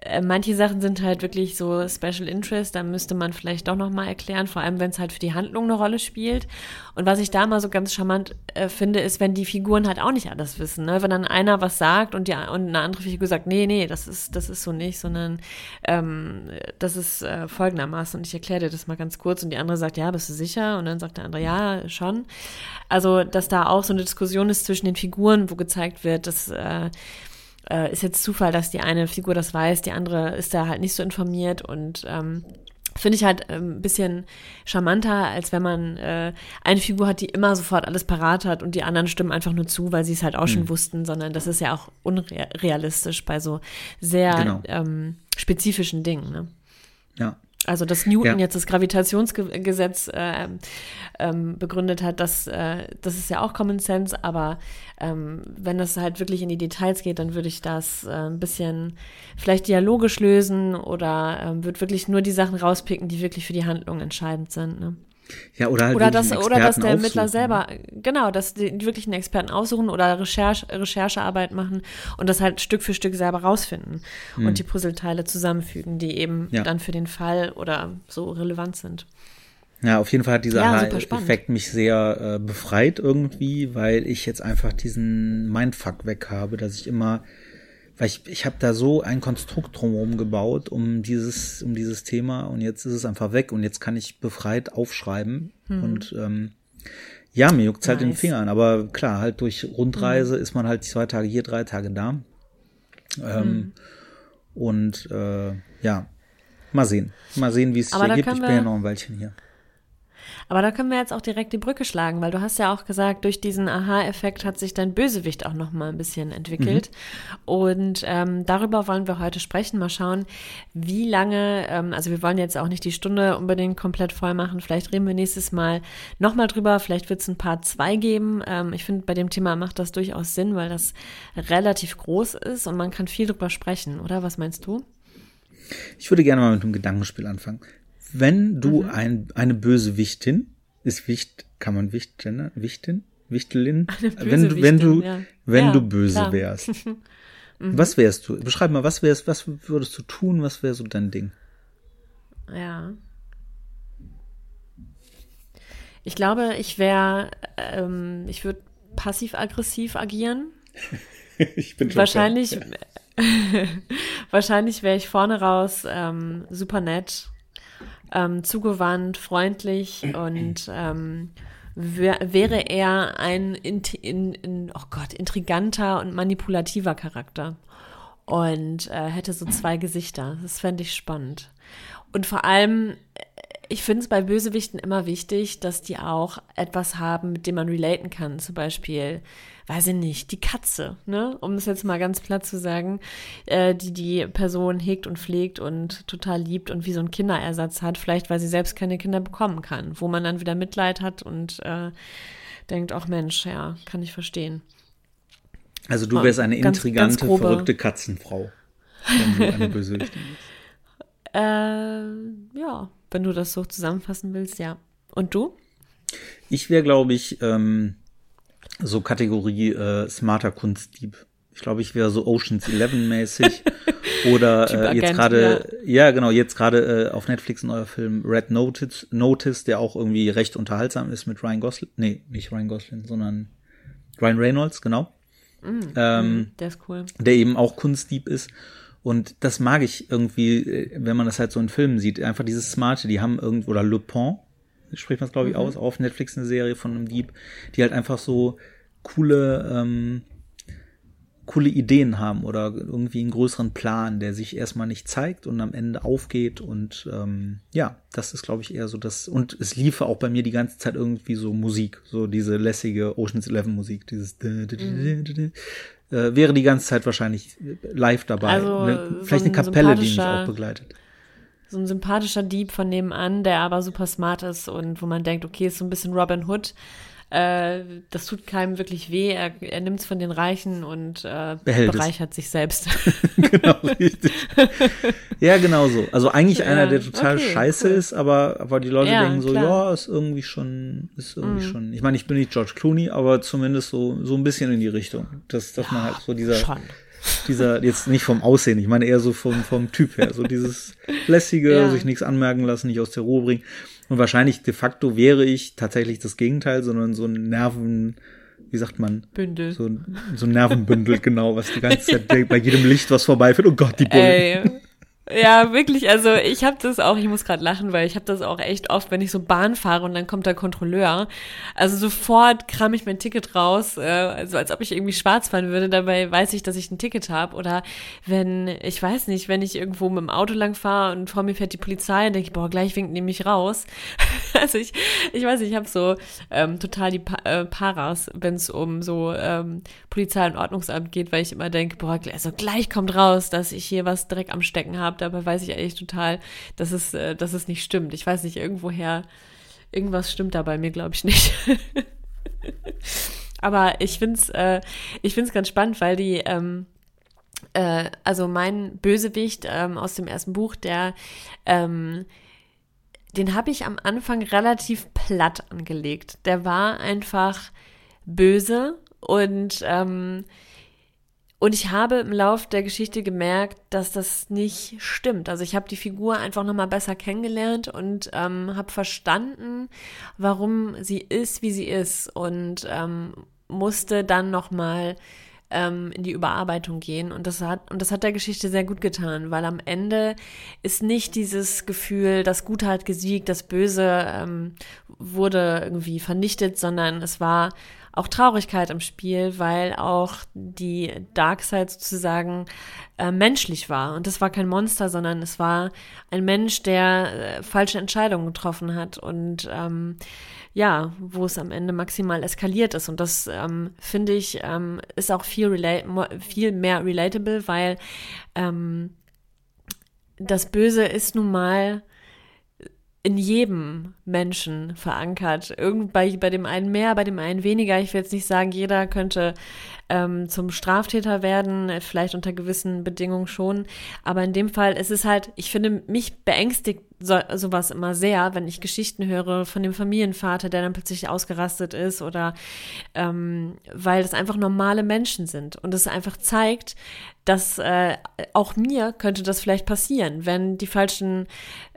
Äh, manche Sachen sind halt wirklich so Special Interest, da müsste man vielleicht doch nochmal erklären, vor allem wenn es halt für die Handlung eine Rolle spielt. Und was ich da mal so ganz charmant äh, finde, ist, wenn die Figuren halt auch nicht alles wissen. Ne? Wenn dann einer was sagt und, die, und eine andere Figur sagt, nee, nee, das ist, das ist so nicht, sondern ähm, das ist äh, folgendermaßen. Und ich erkläre dir das mal ganz kurz und die andere sagt, ja, bist du sicher? Und dann sagt der andere, ja, schon. Also, dass da auch so eine Diskussion ist zwischen den Figuren, wo gezeigt wird, dass äh, äh, ist jetzt Zufall, dass die eine Figur das weiß, die andere ist da halt nicht so informiert und ähm, Finde ich halt ein ähm, bisschen charmanter, als wenn man äh, eine Figur hat, die immer sofort alles parat hat und die anderen stimmen einfach nur zu, weil sie es halt auch schon mhm. wussten, sondern das ist ja auch unrealistisch bei so sehr genau. ähm, spezifischen Dingen. Ne? Ja. Also dass Newton ja. jetzt das Gravitationsgesetz äh, ähm, begründet hat, das, äh, das ist ja auch Common Sense, aber ähm, wenn das halt wirklich in die Details geht, dann würde ich das äh, ein bisschen vielleicht dialogisch lösen oder ähm, würde wirklich nur die Sachen rauspicken, die wirklich für die Handlung entscheidend sind. Ne? Ja, oder halt oder dass, oder dass der Ermittler selber, genau, dass die, wirklich einen Experten aussuchen oder Recherche, Recherchearbeit machen und das halt Stück für Stück selber rausfinden hm. und die Puzzleteile zusammenfügen, die eben ja. dann für den Fall oder so relevant sind. Ja, auf jeden Fall hat dieser ja, Aha-Effekt mich sehr äh, befreit irgendwie, weil ich jetzt einfach diesen Mindfuck weg habe, dass ich immer weil ich, ich habe da so ein Konstrukt drumherum gebaut um dieses, um dieses Thema und jetzt ist es einfach weg und jetzt kann ich befreit aufschreiben hm. und ähm, ja, mir juckt's nice. halt den Fingern, aber klar, halt durch Rundreise hm. ist man halt zwei Tage hier, drei Tage da. Ähm, hm. Und äh, ja, mal sehen. Mal sehen, wie es hier gibt. Ich bin ja noch ein Weilchen hier. Aber da können wir jetzt auch direkt die Brücke schlagen, weil du hast ja auch gesagt, durch diesen Aha-Effekt hat sich dein Bösewicht auch noch mal ein bisschen entwickelt. Mhm. Und ähm, darüber wollen wir heute sprechen. Mal schauen, wie lange, ähm, also wir wollen jetzt auch nicht die Stunde unbedingt komplett voll machen. Vielleicht reden wir nächstes Mal noch mal drüber. Vielleicht wird es ein paar zwei geben. Ähm, ich finde, bei dem Thema macht das durchaus Sinn, weil das relativ groß ist und man kann viel drüber sprechen, oder? Was meinst du? Ich würde gerne mal mit einem Gedankenspiel anfangen wenn du mhm. ein, eine böse Wichtin, ist Wicht, kann man Wichtin, ne? Wichtin? Wichtelin? Wenn du, wenn du, ja. wenn ja, du böse klar. wärst. mhm. Was wärst du? Beschreib mal, was wärst, was würdest du tun? Was wäre so dein Ding? Ja. Ich glaube, ich wäre, ähm, ich würde passiv-aggressiv agieren. ich bin schon Wahrscheinlich, wahrscheinlich wäre ich vorne raus ähm, super nett ähm, zugewandt, freundlich und ähm, wäre er ein in, in, in, oh Gott, intriganter und manipulativer Charakter und äh, hätte so zwei Gesichter. Das fände ich spannend. Und vor allem, ich finde es bei Bösewichten immer wichtig, dass die auch etwas haben, mit dem man relaten kann. Zum Beispiel weiß ich nicht, die Katze, ne? Um es jetzt mal ganz platt zu sagen, äh, die die Person hegt und pflegt und total liebt und wie so ein Kinderersatz hat, vielleicht weil sie selbst keine Kinder bekommen kann, wo man dann wieder Mitleid hat und äh, denkt, ach Mensch, ja, kann ich verstehen. Also du wärst eine ganz, intrigante, ganz verrückte Katzenfrau, wenn du eine Bösewichtin bist. Äh, ja, wenn du das so zusammenfassen willst, ja. Und du? Ich wäre, glaube ich, ähm, so Kategorie äh, smarter Kunstdieb. Ich glaube, ich wäre so Oceans 11 mäßig oder äh, jetzt gerade ja. ja. genau jetzt gerade äh, auf Netflix ein neuer Film Red Notice Notice, der auch irgendwie recht unterhaltsam ist mit Ryan Gosling. Nee, nicht Ryan Gosling, sondern Ryan Reynolds, genau. Mm, ähm, mm, der ist cool. Der eben auch Kunstdieb ist. Und das mag ich irgendwie, äh, wenn man das halt so in Filmen sieht. Einfach dieses Smarte, die haben irgendwo, oder Le Pont, spricht man es glaube ich mhm. aus, auf Netflix eine Serie von einem Dieb, die halt einfach so coole, ähm, coole Ideen haben oder irgendwie einen größeren Plan, der sich erstmal nicht zeigt und am Ende aufgeht und ähm, ja, das ist glaube ich eher so das und es liefe auch bei mir die ganze Zeit irgendwie so Musik, so diese lässige Ocean's Eleven Musik, dieses mhm. Äh, wäre die ganze Zeit wahrscheinlich live dabei, also ne? vielleicht so ein eine Kapelle, die mich auch begleitet so ein sympathischer Dieb von nebenan, der aber super smart ist und wo man denkt, okay, ist so ein bisschen Robin Hood. Äh, das tut keinem wirklich weh. Er, er nimmt es von den Reichen und äh, bereichert es. sich selbst. genau, richtig. ja, genau so. Also eigentlich einer, der total okay, scheiße cool. ist, aber, aber die Leute ja, denken so, klar. ja, ist irgendwie schon, ist irgendwie mm. schon. Ich meine, ich bin nicht George Clooney, aber zumindest so, so ein bisschen in die Richtung. Dass, dass ja, man halt so dieser. Schon dieser, jetzt nicht vom Aussehen, ich meine eher so vom, vom Typ her, so dieses lässige, ja. sich nichts anmerken lassen, nicht aus der Ruhe bringen. Und wahrscheinlich de facto wäre ich tatsächlich das Gegenteil, sondern so ein Nerven, wie sagt man? Bündel. So, so ein Nervenbündel, genau, was die ganze Zeit bei jedem Licht, was vorbeifährt, oh Gott, die Bullen. Ja, wirklich. Also ich habe das auch, ich muss gerade lachen, weil ich habe das auch echt oft, wenn ich so Bahn fahre und dann kommt der Kontrolleur. Also sofort kram ich mein Ticket raus, äh, also als ob ich irgendwie schwarz fahren würde. Dabei weiß ich, dass ich ein Ticket habe. Oder wenn, ich weiß nicht, wenn ich irgendwo mit dem Auto lang fahre und vor mir fährt die Polizei, dann denke ich, boah, gleich winkt nämlich raus. also ich, ich weiß nicht, ich habe so ähm, total die pa äh, Paras, wenn es um so ähm, Polizei und Ordnungsamt geht, weil ich immer denke, boah, also gleich kommt raus, dass ich hier was direkt am Stecken habe dabei weiß ich eigentlich total, dass es, äh, dass es nicht stimmt. Ich weiß nicht, irgendwoher, irgendwas stimmt da bei mir, glaube ich nicht. Aber ich finde es äh, ich find's ganz spannend, weil die, ähm, äh, also mein Bösewicht ähm, aus dem ersten Buch, der, ähm, den habe ich am Anfang relativ platt angelegt. Der war einfach böse und ähm, und ich habe im Lauf der Geschichte gemerkt, dass das nicht stimmt. Also ich habe die Figur einfach nochmal besser kennengelernt und ähm, habe verstanden, warum sie ist, wie sie ist und ähm, musste dann nochmal ähm, in die Überarbeitung gehen. Und das hat, und das hat der Geschichte sehr gut getan, weil am Ende ist nicht dieses Gefühl, das Gute hat gesiegt, das Böse ähm, wurde irgendwie vernichtet, sondern es war auch Traurigkeit im Spiel, weil auch die Darkseid sozusagen äh, menschlich war. Und das war kein Monster, sondern es war ein Mensch, der äh, falsche Entscheidungen getroffen hat und ähm, ja, wo es am Ende maximal eskaliert ist. Und das ähm, finde ich ähm, ist auch viel, viel mehr relatable, weil ähm, das Böse ist nun mal in jedem Menschen verankert. Irgend bei, bei dem einen mehr, bei dem einen weniger. Ich will jetzt nicht sagen, jeder könnte ähm, zum Straftäter werden, vielleicht unter gewissen Bedingungen schon. Aber in dem Fall ist es halt, ich finde, mich beängstigt so, sowas immer sehr, wenn ich Geschichten höre von dem Familienvater, der dann plötzlich ausgerastet ist oder ähm, weil das einfach normale Menschen sind und es einfach zeigt, dass äh, auch mir könnte das vielleicht passieren, wenn die falschen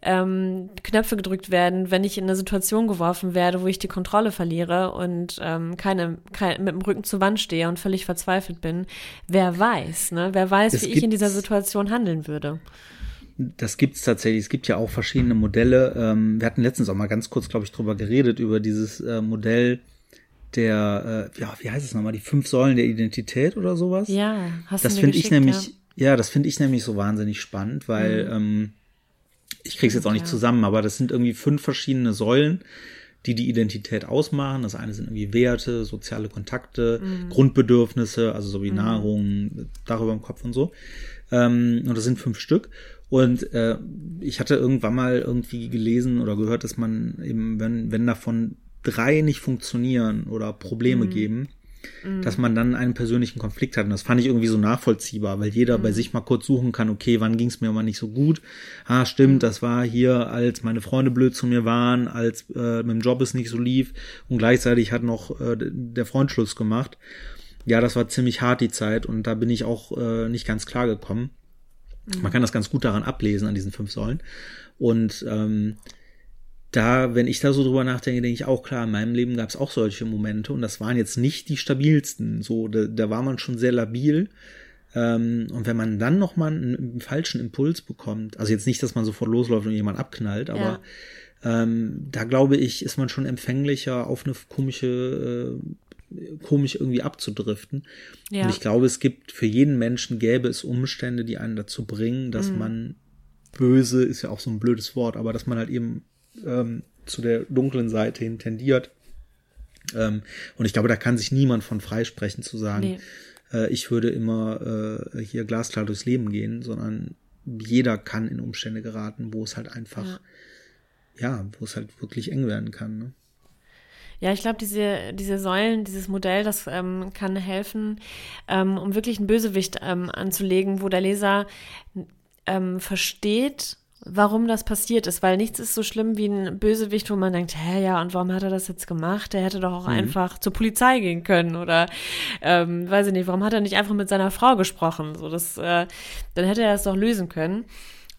ähm, Knöpfe gedrückt werden, wenn ich in eine Situation geworfen werde, wo ich die Kontrolle verliere und ähm, keine, keine mit dem Rücken zur Wand stehe und völlig verzweifelt bin. Wer weiß, ne? Wer weiß, es wie ich in dieser Situation handeln würde das gibt's tatsächlich. Es gibt ja auch verschiedene Modelle. Ähm, wir hatten letztens auch mal ganz kurz, glaube ich, drüber geredet, über dieses äh, Modell der, äh, ja, wie heißt es nochmal, die fünf Säulen der Identität oder sowas. Ja, hast das du finde ich nämlich, ja, ja das finde ich nämlich so wahnsinnig spannend, weil mhm. ähm, ich krieg's jetzt auch nicht ja. zusammen, aber das sind irgendwie fünf verschiedene Säulen, die die Identität ausmachen. Das eine sind irgendwie Werte, soziale Kontakte, mhm. Grundbedürfnisse, also so wie mhm. Nahrung, darüber im Kopf und so. Ähm, und das sind fünf Stück. Und äh, ich hatte irgendwann mal irgendwie gelesen oder gehört, dass man eben, wenn, wenn davon drei nicht funktionieren oder Probleme mhm. geben, mhm. dass man dann einen persönlichen Konflikt hat. Und das fand ich irgendwie so nachvollziehbar, weil jeder mhm. bei sich mal kurz suchen kann, okay, wann ging es mir mal nicht so gut? Ah, stimmt, mhm. das war hier, als meine Freunde blöd zu mir waren, als äh, mit dem Job es nicht so lief und gleichzeitig hat noch äh, der Freund Schluss gemacht. Ja, das war ziemlich hart die Zeit und da bin ich auch äh, nicht ganz klar gekommen. Mhm. Man kann das ganz gut daran ablesen, an diesen fünf Säulen. Und ähm, da, wenn ich da so drüber nachdenke, denke ich auch, klar, in meinem Leben gab es auch solche Momente und das waren jetzt nicht die stabilsten. So, da, da war man schon sehr labil. Ähm, und wenn man dann nochmal einen, einen falschen Impuls bekommt, also jetzt nicht, dass man sofort losläuft und jemand abknallt, aber ja. ähm, da glaube ich, ist man schon empfänglicher auf eine komische äh, komisch irgendwie abzudriften. Ja. Und ich glaube, es gibt für jeden Menschen gäbe es Umstände, die einen dazu bringen, dass mhm. man böse ist ja auch so ein blödes Wort, aber dass man halt eben ähm, zu der dunklen Seite hin tendiert. Ähm, und ich glaube, da kann sich niemand von freisprechen zu sagen, nee. äh, ich würde immer äh, hier glasklar durchs Leben gehen, sondern jeder kann in Umstände geraten, wo es halt einfach, ja, ja wo es halt wirklich eng werden kann. Ne? Ja, ich glaube, diese, diese Säulen, dieses Modell, das ähm, kann helfen, ähm, um wirklich einen Bösewicht ähm, anzulegen, wo der Leser ähm, versteht, warum das passiert ist, weil nichts ist so schlimm wie ein Bösewicht, wo man denkt, hä, ja, und warum hat er das jetzt gemacht? Der hätte doch auch mhm. einfach zur Polizei gehen können oder ähm, weiß ich nicht, warum hat er nicht einfach mit seiner Frau gesprochen? So, das, äh, dann hätte er das doch lösen können.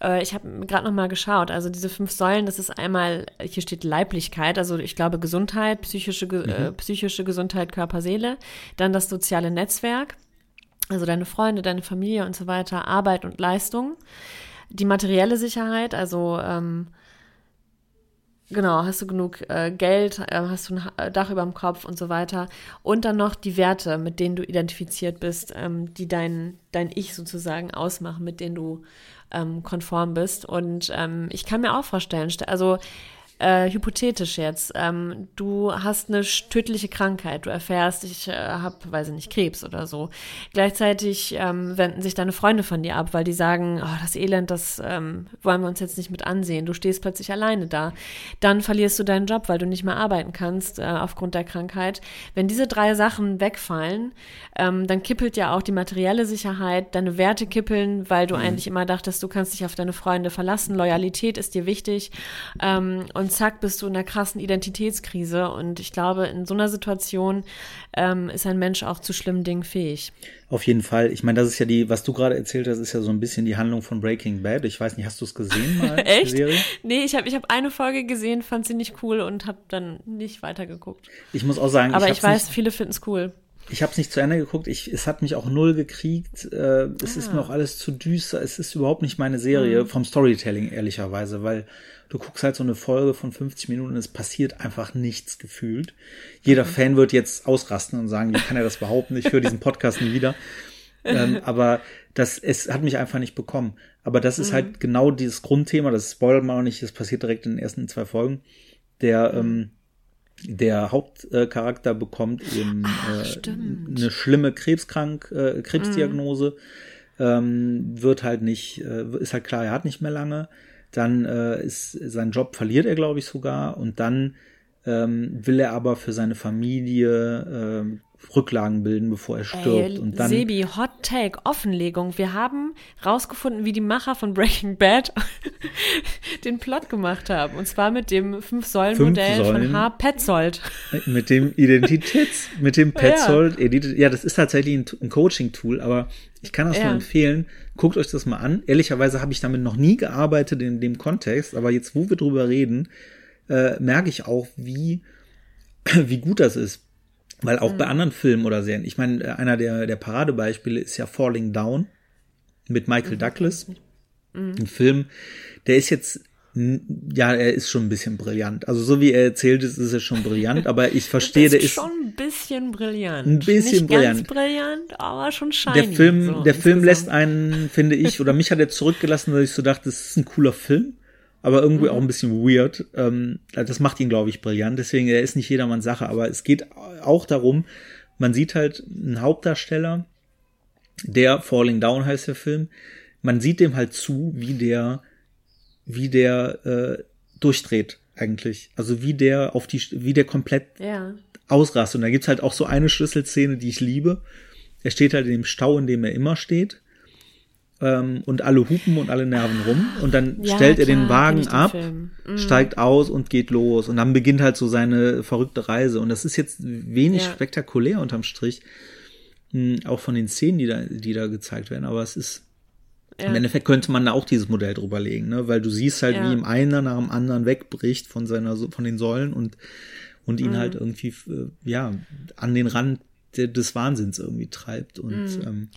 Äh, ich habe gerade noch mal geschaut. Also diese fünf Säulen, das ist einmal, hier steht Leiblichkeit, also ich glaube Gesundheit, psychische, mhm. äh, psychische Gesundheit, Körper, Seele. Dann das soziale Netzwerk, also deine Freunde, deine Familie und so weiter, Arbeit und Leistung. Die materielle Sicherheit, also ähm, genau, hast du genug äh, Geld, äh, hast du ein Dach über dem Kopf und so weiter. Und dann noch die Werte, mit denen du identifiziert bist, ähm, die dein, dein Ich sozusagen ausmachen, mit denen du ähm, konform bist. Und ähm, ich kann mir auch vorstellen, also äh, hypothetisch jetzt, ähm, du hast eine tödliche Krankheit, du erfährst, ich äh, habe, weiß ich nicht, Krebs oder so. Gleichzeitig ähm, wenden sich deine Freunde von dir ab, weil die sagen, oh, das Elend, das ähm, wollen wir uns jetzt nicht mit ansehen. Du stehst plötzlich alleine da. Dann verlierst du deinen Job, weil du nicht mehr arbeiten kannst äh, aufgrund der Krankheit. Wenn diese drei Sachen wegfallen, ähm, dann kippelt ja auch die materielle Sicherheit, deine Werte kippeln, weil du mhm. eigentlich immer dachtest, du kannst dich auf deine Freunde verlassen, Loyalität ist dir wichtig ähm, und zack bist du in einer krassen Identitätskrise. Und ich glaube, in so einer Situation ähm, ist ein Mensch auch zu schlimmen Dingen fähig. Auf jeden Fall. Ich meine, das ist ja die, was du gerade erzählt hast, ist ja so ein bisschen die Handlung von Breaking Bad. Ich weiß nicht, hast du es gesehen mal? Echt? Serie? Nee, ich habe ich hab eine Folge gesehen, fand sie nicht cool und habe dann nicht weitergeguckt. Ich muss auch sagen, aber ich, ich weiß, nicht, viele finden es cool. Ich habe es nicht zu Ende geguckt. Ich, es hat mich auch null gekriegt. Äh, es ah. ist mir auch alles zu düster. Es ist überhaupt nicht meine Serie mhm. vom Storytelling ehrlicherweise, weil du guckst halt so eine Folge von 50 Minuten und es passiert einfach nichts gefühlt. Jeder mhm. Fan wird jetzt ausrasten und sagen, wie kann er das behaupten? Ich höre diesen Podcast nie wieder. ähm, aber das, es hat mich einfach nicht bekommen. Aber das ist halt mhm. halt genau dieses Grundthema, das spoilert man auch nicht, das passiert direkt in den ersten zwei Folgen. Der, mhm. ähm, der Hauptcharakter bekommt eben Ach, äh, eine schlimme Krebskrank, äh, Krebsdiagnose, mhm. ähm, wird halt nicht, äh, ist halt klar, er hat nicht mehr lange. Dann äh, ist sein Job verliert er, glaube ich, sogar. Und dann ähm, will er aber für seine Familie äh, Rücklagen bilden, bevor er stirbt. Ey, und dann, Sebi, Hot Take, Offenlegung. Wir haben rausgefunden, wie die Macher von Breaking Bad den Plot gemacht haben. Und zwar mit dem Fünf-Säulen-Modell Fünf von H. Petzold. Mit dem Identitäts, mit dem Petzold. Ja. ja, das ist tatsächlich ein, ein Coaching-Tool, aber ich kann das ja. nur empfehlen. Guckt euch das mal an. Ehrlicherweise habe ich damit noch nie gearbeitet in dem Kontext, aber jetzt, wo wir drüber reden, äh, merke ich auch, wie, wie gut das ist. Weil auch mhm. bei anderen Filmen oder Serien, ich meine, äh, einer der, der Paradebeispiele ist ja Falling Down mit Michael mhm. Douglas. Mhm. Ein Film, der ist jetzt, ja, er ist schon ein bisschen brillant. Also so wie er erzählt ist, ist er schon brillant, aber ich verstehe, der ist schon ein bisschen brillant. Ein bisschen Nicht brillant. Ganz brillant, aber schon shiny. Der Film, so der Film lässt einen, finde ich, oder mich hat er zurückgelassen, weil ich so dachte, das ist ein cooler Film aber irgendwie mhm. auch ein bisschen weird. Ähm, das macht ihn, glaube ich, brillant. Deswegen, er ist nicht jedermanns Sache, aber es geht auch darum, man sieht halt einen Hauptdarsteller, der Falling Down heißt der Film. Man sieht dem halt zu, wie der, wie der äh, durchdreht eigentlich. Also wie der auf die, wie der komplett ja. ausrastet. Und da gibt's halt auch so eine Schlüsselszene, die ich liebe. Er steht halt in dem Stau, in dem er immer steht ähm, und alle hupen und alle nerven rum und dann ja, stellt er den Wagen ab, mhm. steigt aus und geht los und dann beginnt halt so seine verrückte Reise und das ist jetzt wenig ja. spektakulär unterm Strich, mh, hm, auch von den Szenen, die da, die da gezeigt werden, aber es ist ja. Im Endeffekt könnte man da auch dieses Modell drüber legen, ne? weil du siehst halt, wie ihm einer nach dem anderen wegbricht von seiner, von den Säulen und, und ihn mhm. halt irgendwie, äh, ja, an den Rand des Wahnsinns irgendwie treibt und, mhm. ähm,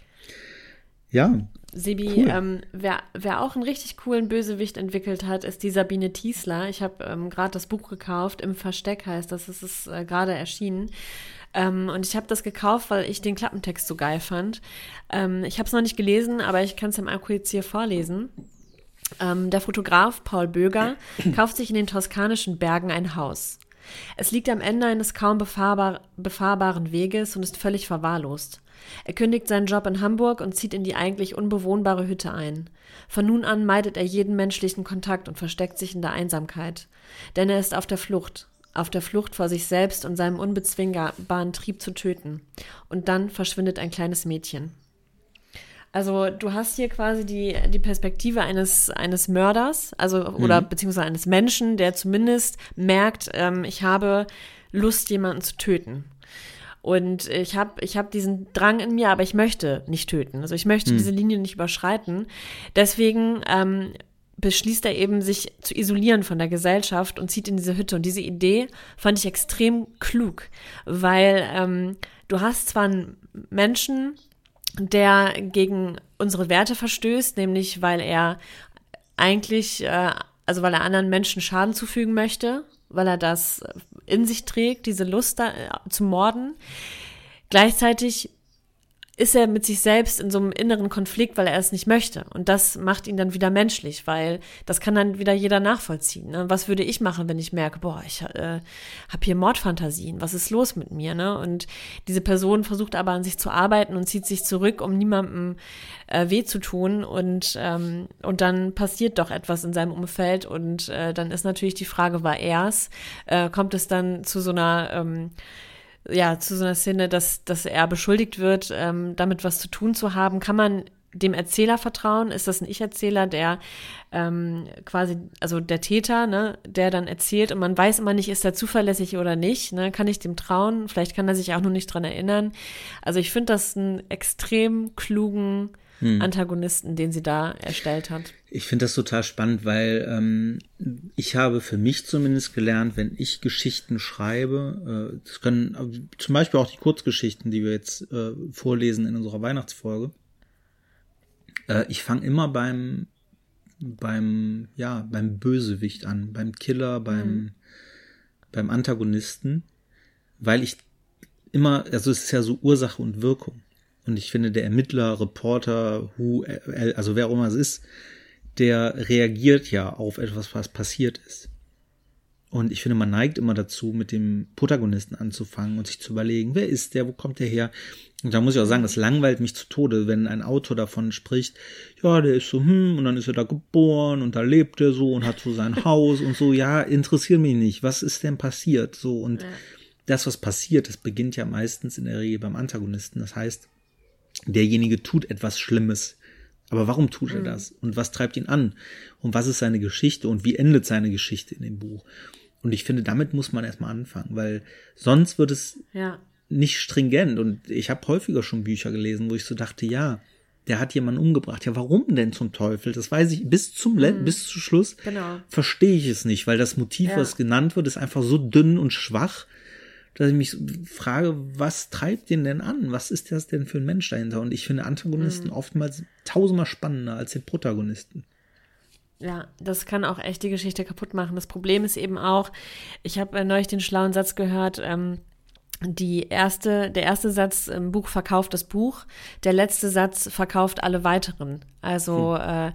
ja, Sibi, cool. ähm, wer, wer auch einen richtig coolen Bösewicht entwickelt hat, ist die Sabine Tiesler. Ich habe ähm, gerade das Buch gekauft, im Versteck heißt das, es ist äh, gerade erschienen. Ähm, und ich habe das gekauft, weil ich den Klappentext so geil fand. Ähm, ich habe es noch nicht gelesen, aber ich kann es im Akku jetzt hier vorlesen. Ähm, der Fotograf Paul Böger kauft sich in den toskanischen Bergen ein Haus. Es liegt am Ende eines kaum befahrbar, befahrbaren Weges und ist völlig verwahrlost. Er kündigt seinen Job in Hamburg und zieht in die eigentlich unbewohnbare Hütte ein. Von nun an meidet er jeden menschlichen Kontakt und versteckt sich in der Einsamkeit. Denn er ist auf der Flucht, auf der Flucht vor sich selbst und seinem unbezwingbaren Trieb zu töten. Und dann verschwindet ein kleines Mädchen. Also du hast hier quasi die, die Perspektive eines, eines Mörders, also oder mhm. beziehungsweise eines Menschen, der zumindest merkt, ähm, ich habe Lust, jemanden zu töten. Und ich habe ich hab diesen Drang in mir, aber ich möchte nicht töten. Also ich möchte hm. diese Linie nicht überschreiten. Deswegen ähm, beschließt er eben, sich zu isolieren von der Gesellschaft und zieht in diese Hütte. Und diese Idee fand ich extrem klug, weil ähm, du hast zwar einen Menschen, der gegen unsere Werte verstößt, nämlich weil er eigentlich, äh, also weil er anderen Menschen Schaden zufügen möchte, weil er das in sich trägt, diese Lust da, äh, zu morden. Gleichzeitig ist er mit sich selbst in so einem inneren Konflikt, weil er es nicht möchte. Und das macht ihn dann wieder menschlich, weil das kann dann wieder jeder nachvollziehen. Ne? Was würde ich machen, wenn ich merke, boah, ich äh, habe hier Mordfantasien, was ist los mit mir? Ne? Und diese Person versucht aber an sich zu arbeiten und zieht sich zurück, um niemandem äh, weh zu tun. Und, ähm, und dann passiert doch etwas in seinem Umfeld. Und äh, dann ist natürlich die Frage, war er's? Äh, kommt es dann zu so einer ähm, ja, zu so einer Szene, dass, dass er beschuldigt wird, ähm, damit was zu tun zu haben. Kann man dem Erzähler vertrauen? Ist das ein Ich-Erzähler, der ähm, quasi, also der Täter, ne, der dann erzählt und man weiß immer nicht, ist er zuverlässig oder nicht? Ne? Kann ich dem trauen? Vielleicht kann er sich auch nur nicht dran erinnern. Also ich finde das einen extrem klugen hm. Antagonisten, den sie da erstellt hat. Ich finde das total spannend, weil ähm, ich habe für mich zumindest gelernt, wenn ich Geschichten schreibe, äh, das können äh, zum Beispiel auch die Kurzgeschichten, die wir jetzt äh, vorlesen in unserer Weihnachtsfolge, äh, ich fange immer beim beim ja beim Bösewicht an, beim Killer, beim hm. beim Antagonisten, weil ich immer, also es ist ja so Ursache und Wirkung. Und ich finde, der Ermittler, Reporter, Who, also wer auch immer es ist, der reagiert ja auf etwas, was passiert ist. Und ich finde, man neigt immer dazu, mit dem Protagonisten anzufangen und sich zu überlegen, wer ist der, wo kommt der her? Und da muss ich auch sagen, das langweilt mich zu Tode, wenn ein Autor davon spricht, ja, der ist so, hm, und dann ist er da geboren und da lebt er so und hat so sein Haus und so, ja, interessiert mich nicht, was ist denn passiert? So, und ja. das, was passiert, das beginnt ja meistens in der Regel beim Antagonisten. Das heißt, derjenige tut etwas Schlimmes. Aber warum tut er mhm. das? Und was treibt ihn an? Und was ist seine Geschichte? Und wie endet seine Geschichte in dem Buch? Und ich finde, damit muss man erstmal anfangen, weil sonst wird es ja. nicht stringent. Und ich habe häufiger schon Bücher gelesen, wo ich so dachte, ja, der hat jemanden umgebracht. Ja, warum denn zum Teufel? Das weiß ich bis zum mhm. bis zum Schluss genau. verstehe ich es nicht, weil das Motiv, ja. was genannt wird, ist einfach so dünn und schwach dass ich mich frage, was treibt den denn an? Was ist das denn für ein Mensch dahinter? Und ich finde Antagonisten mhm. oftmals tausendmal spannender als den Protagonisten. Ja, das kann auch echt die Geschichte kaputt machen. Das Problem ist eben auch, ich habe neulich den schlauen Satz gehört, ähm, die erste, der erste Satz im Buch verkauft das Buch, der letzte Satz verkauft alle weiteren. Also hm. äh,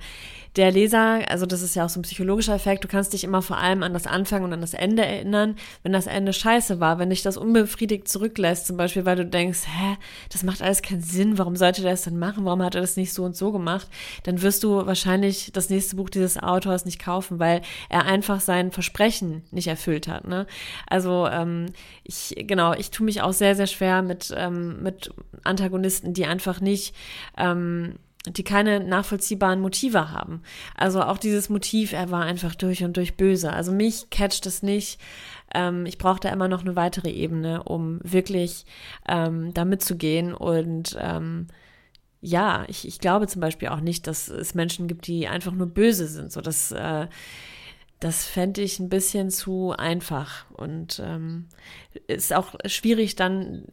der Leser, also das ist ja auch so ein psychologischer Effekt, du kannst dich immer vor allem an das Anfang und an das Ende erinnern. Wenn das Ende scheiße war, wenn dich das unbefriedigt zurücklässt, zum Beispiel, weil du denkst, hä, das macht alles keinen Sinn, warum sollte der das denn machen, warum hat er das nicht so und so gemacht, dann wirst du wahrscheinlich das nächste Buch dieses Autors nicht kaufen, weil er einfach sein Versprechen nicht erfüllt hat. Ne? Also ähm, ich, genau, ich tue mich auch sehr, sehr schwer mit, ähm, mit Antagonisten, die einfach nicht ähm, die keine nachvollziehbaren Motive haben. Also auch dieses Motiv, er war einfach durch und durch böse. Also mich catcht es nicht. Ähm, ich brauche da immer noch eine weitere Ebene, um wirklich ähm, da mitzugehen. Und ähm, ja, ich, ich glaube zum Beispiel auch nicht, dass es Menschen gibt, die einfach nur böse sind. So, das, äh, das fände ich ein bisschen zu einfach. Und ähm, ist auch schwierig dann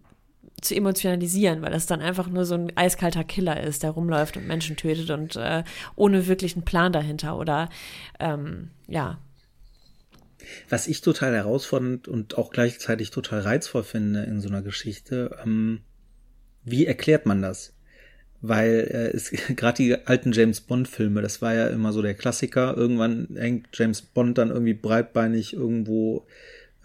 zu emotionalisieren, weil das dann einfach nur so ein eiskalter Killer ist, der rumläuft und Menschen tötet und äh, ohne wirklich einen Plan dahinter oder ähm, ja. Was ich total herausfordernd und auch gleichzeitig total reizvoll finde in so einer Geschichte, ähm, wie erklärt man das? Weil äh, es gerade die alten James Bond Filme, das war ja immer so der Klassiker. Irgendwann hängt James Bond dann irgendwie breitbeinig irgendwo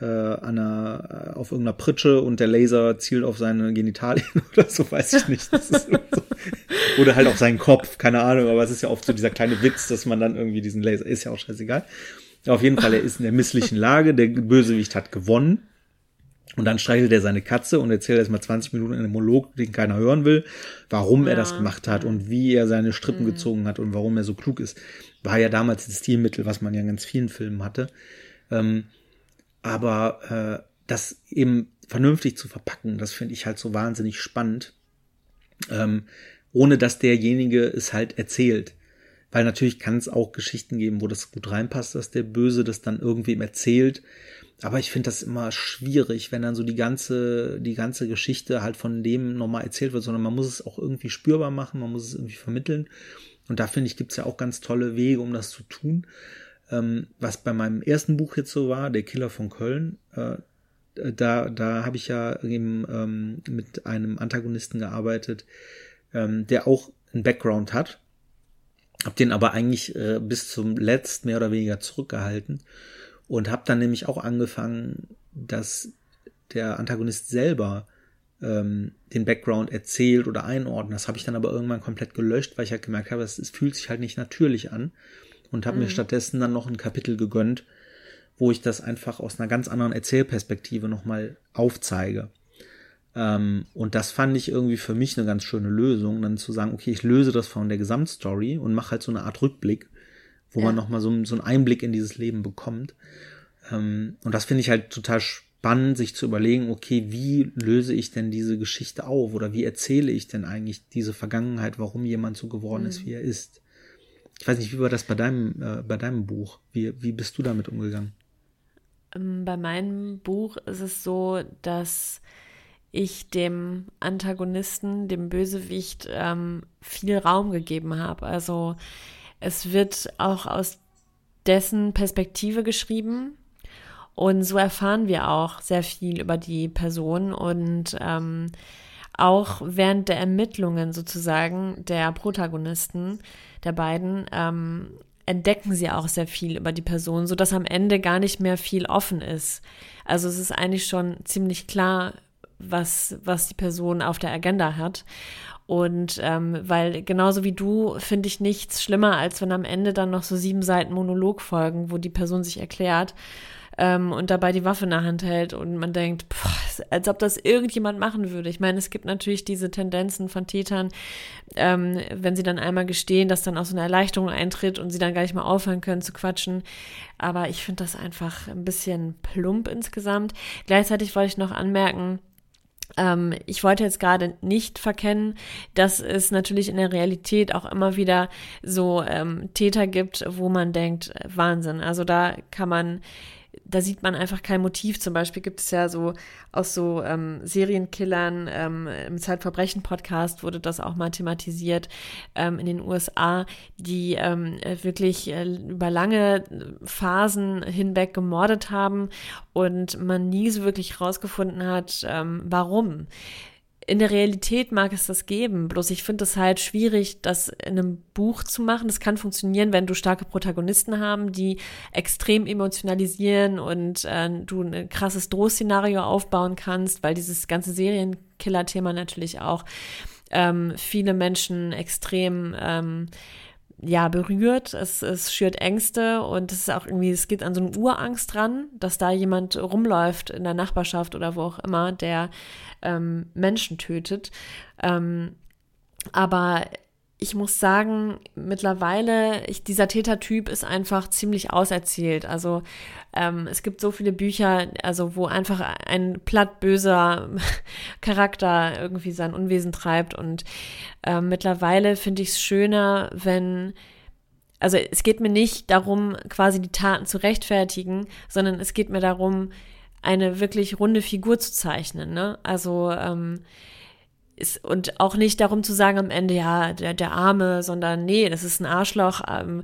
äh, an einer, äh, auf irgendeiner Pritsche und der Laser zielt auf seine Genitalien oder so, weiß ich nicht. So. Oder halt auf seinen Kopf, keine Ahnung, aber es ist ja oft so dieser kleine Witz, dass man dann irgendwie diesen Laser, ist ja auch scheißegal. Auf jeden Fall, er ist in der misslichen Lage, der Bösewicht hat gewonnen. Und dann streichelt er seine Katze und erzählt erstmal 20 Minuten einen Monolog, den keiner hören will, warum ja. er das gemacht hat und wie er seine Strippen mhm. gezogen hat und warum er so klug ist. War ja damals das Stilmittel, was man ja in ganz vielen Filmen hatte. Ähm, aber äh, das eben vernünftig zu verpacken, das finde ich halt so wahnsinnig spannend. Ähm, ohne dass derjenige es halt erzählt. Weil natürlich kann es auch Geschichten geben, wo das gut reinpasst, dass der Böse das dann irgendwem erzählt. Aber ich finde das immer schwierig, wenn dann so die ganze, die ganze Geschichte halt von dem nochmal erzählt wird, sondern man muss es auch irgendwie spürbar machen, man muss es irgendwie vermitteln. Und da finde ich, gibt's ja auch ganz tolle Wege, um das zu tun. Ähm, was bei meinem ersten Buch jetzt so war, Der Killer von Köln, äh, da, da habe ich ja eben ähm, mit einem Antagonisten gearbeitet, ähm, der auch einen Background hat. Hab den aber eigentlich äh, bis zum Letzt mehr oder weniger zurückgehalten und habe dann nämlich auch angefangen, dass der Antagonist selber ähm, den Background erzählt oder einordnet. Das habe ich dann aber irgendwann komplett gelöscht, weil ich halt gemerkt habe, es fühlt sich halt nicht natürlich an und habe mhm. mir stattdessen dann noch ein Kapitel gegönnt, wo ich das einfach aus einer ganz anderen Erzählperspektive nochmal aufzeige. Ähm, und das fand ich irgendwie für mich eine ganz schöne Lösung, dann zu sagen, okay, ich löse das von der Gesamtstory und mache halt so eine Art Rückblick, wo ja. man nochmal so, so einen Einblick in dieses Leben bekommt. Ähm, und das finde ich halt total spannend, sich zu überlegen, okay, wie löse ich denn diese Geschichte auf oder wie erzähle ich denn eigentlich diese Vergangenheit, warum jemand so geworden mhm. ist, wie er ist. Ich weiß nicht, wie war das bei deinem, äh, bei deinem Buch? Wie, wie bist du damit umgegangen? Ähm, bei meinem Buch ist es so, dass ich dem Antagonisten, dem Bösewicht, ähm, viel Raum gegeben habe. Also es wird auch aus dessen Perspektive geschrieben. Und so erfahren wir auch sehr viel über die Person und ähm, auch während der Ermittlungen sozusagen der Protagonisten, der beiden, ähm, entdecken sie auch sehr viel über die Person, so dass am Ende gar nicht mehr viel offen ist. Also es ist eigentlich schon ziemlich klar, was, was die Person auf der Agenda hat. Und ähm, weil genauso wie du finde ich nichts schlimmer, als wenn am Ende dann noch so sieben Seiten Monolog folgen, wo die Person sich erklärt ähm, und dabei die Waffe in der Hand hält und man denkt, pff, als ob das irgendjemand machen würde. Ich meine, es gibt natürlich diese Tendenzen von Tätern, ähm, wenn sie dann einmal gestehen, dass dann auch so eine Erleichterung eintritt und sie dann gar nicht mal aufhören können zu quatschen. Aber ich finde das einfach ein bisschen plump insgesamt. Gleichzeitig wollte ich noch anmerken, ähm, ich wollte jetzt gerade nicht verkennen, dass es natürlich in der Realität auch immer wieder so ähm, Täter gibt, wo man denkt, Wahnsinn. Also da kann man da sieht man einfach kein Motiv. Zum Beispiel gibt es ja so aus so ähm, Serienkillern ähm, im Zeitverbrechen-Podcast wurde das auch mal thematisiert ähm, in den USA, die ähm, wirklich äh, über lange Phasen hinweg gemordet haben und man nie so wirklich rausgefunden hat, ähm, warum in der Realität mag es das geben, bloß ich finde es halt schwierig, das in einem Buch zu machen. Das kann funktionieren, wenn du starke Protagonisten haben, die extrem emotionalisieren und äh, du ein krasses Drohszenario aufbauen kannst, weil dieses ganze Serienkiller-Thema natürlich auch ähm, viele Menschen extrem ähm, ja, berührt, es, es schürt Ängste und es ist auch irgendwie, es geht an so eine Urangst dran, dass da jemand rumläuft in der Nachbarschaft oder wo auch immer, der ähm, Menschen tötet. Ähm, aber ich muss sagen, mittlerweile, ich, dieser Tätertyp ist einfach ziemlich auserzählt. Also ähm, es gibt so viele Bücher, also wo einfach ein plattböser Charakter irgendwie sein Unwesen treibt. Und ähm, mittlerweile finde ich es schöner, wenn also es geht mir nicht darum, quasi die Taten zu rechtfertigen, sondern es geht mir darum, eine wirklich runde Figur zu zeichnen. Ne? Also ähm, ist, und auch nicht darum zu sagen am Ende, ja, der, der Arme, sondern nee, das ist ein Arschloch. Ähm,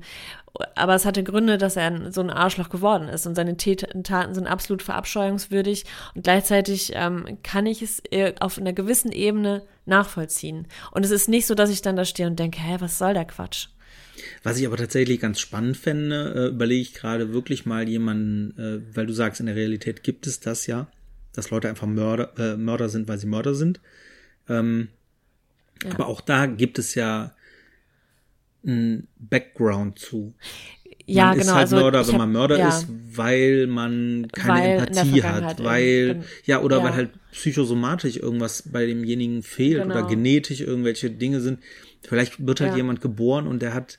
aber es hatte Gründe, dass er so ein Arschloch geworden ist und seine Taten sind absolut verabscheuungswürdig und gleichzeitig ähm, kann ich es auf einer gewissen Ebene nachvollziehen. Und es ist nicht so, dass ich dann da stehe und denke, hä, was soll der Quatsch? Was ich aber tatsächlich ganz spannend fände, äh, überlege ich gerade wirklich mal jemanden, äh, weil du sagst, in der Realität gibt es das ja, dass Leute einfach Mörder, äh, Mörder sind, weil sie Mörder sind. Ähm, ja. Aber auch da gibt es ja ein Background zu. Ja, man genau. ist halt also Mörder, wenn hab, man Mörder ja. ist, weil man keine weil Empathie hat, weil, ja, oder ja. weil halt psychosomatisch irgendwas bei demjenigen fehlt genau. oder genetisch irgendwelche Dinge sind. Vielleicht wird halt ja. jemand geboren und der hat,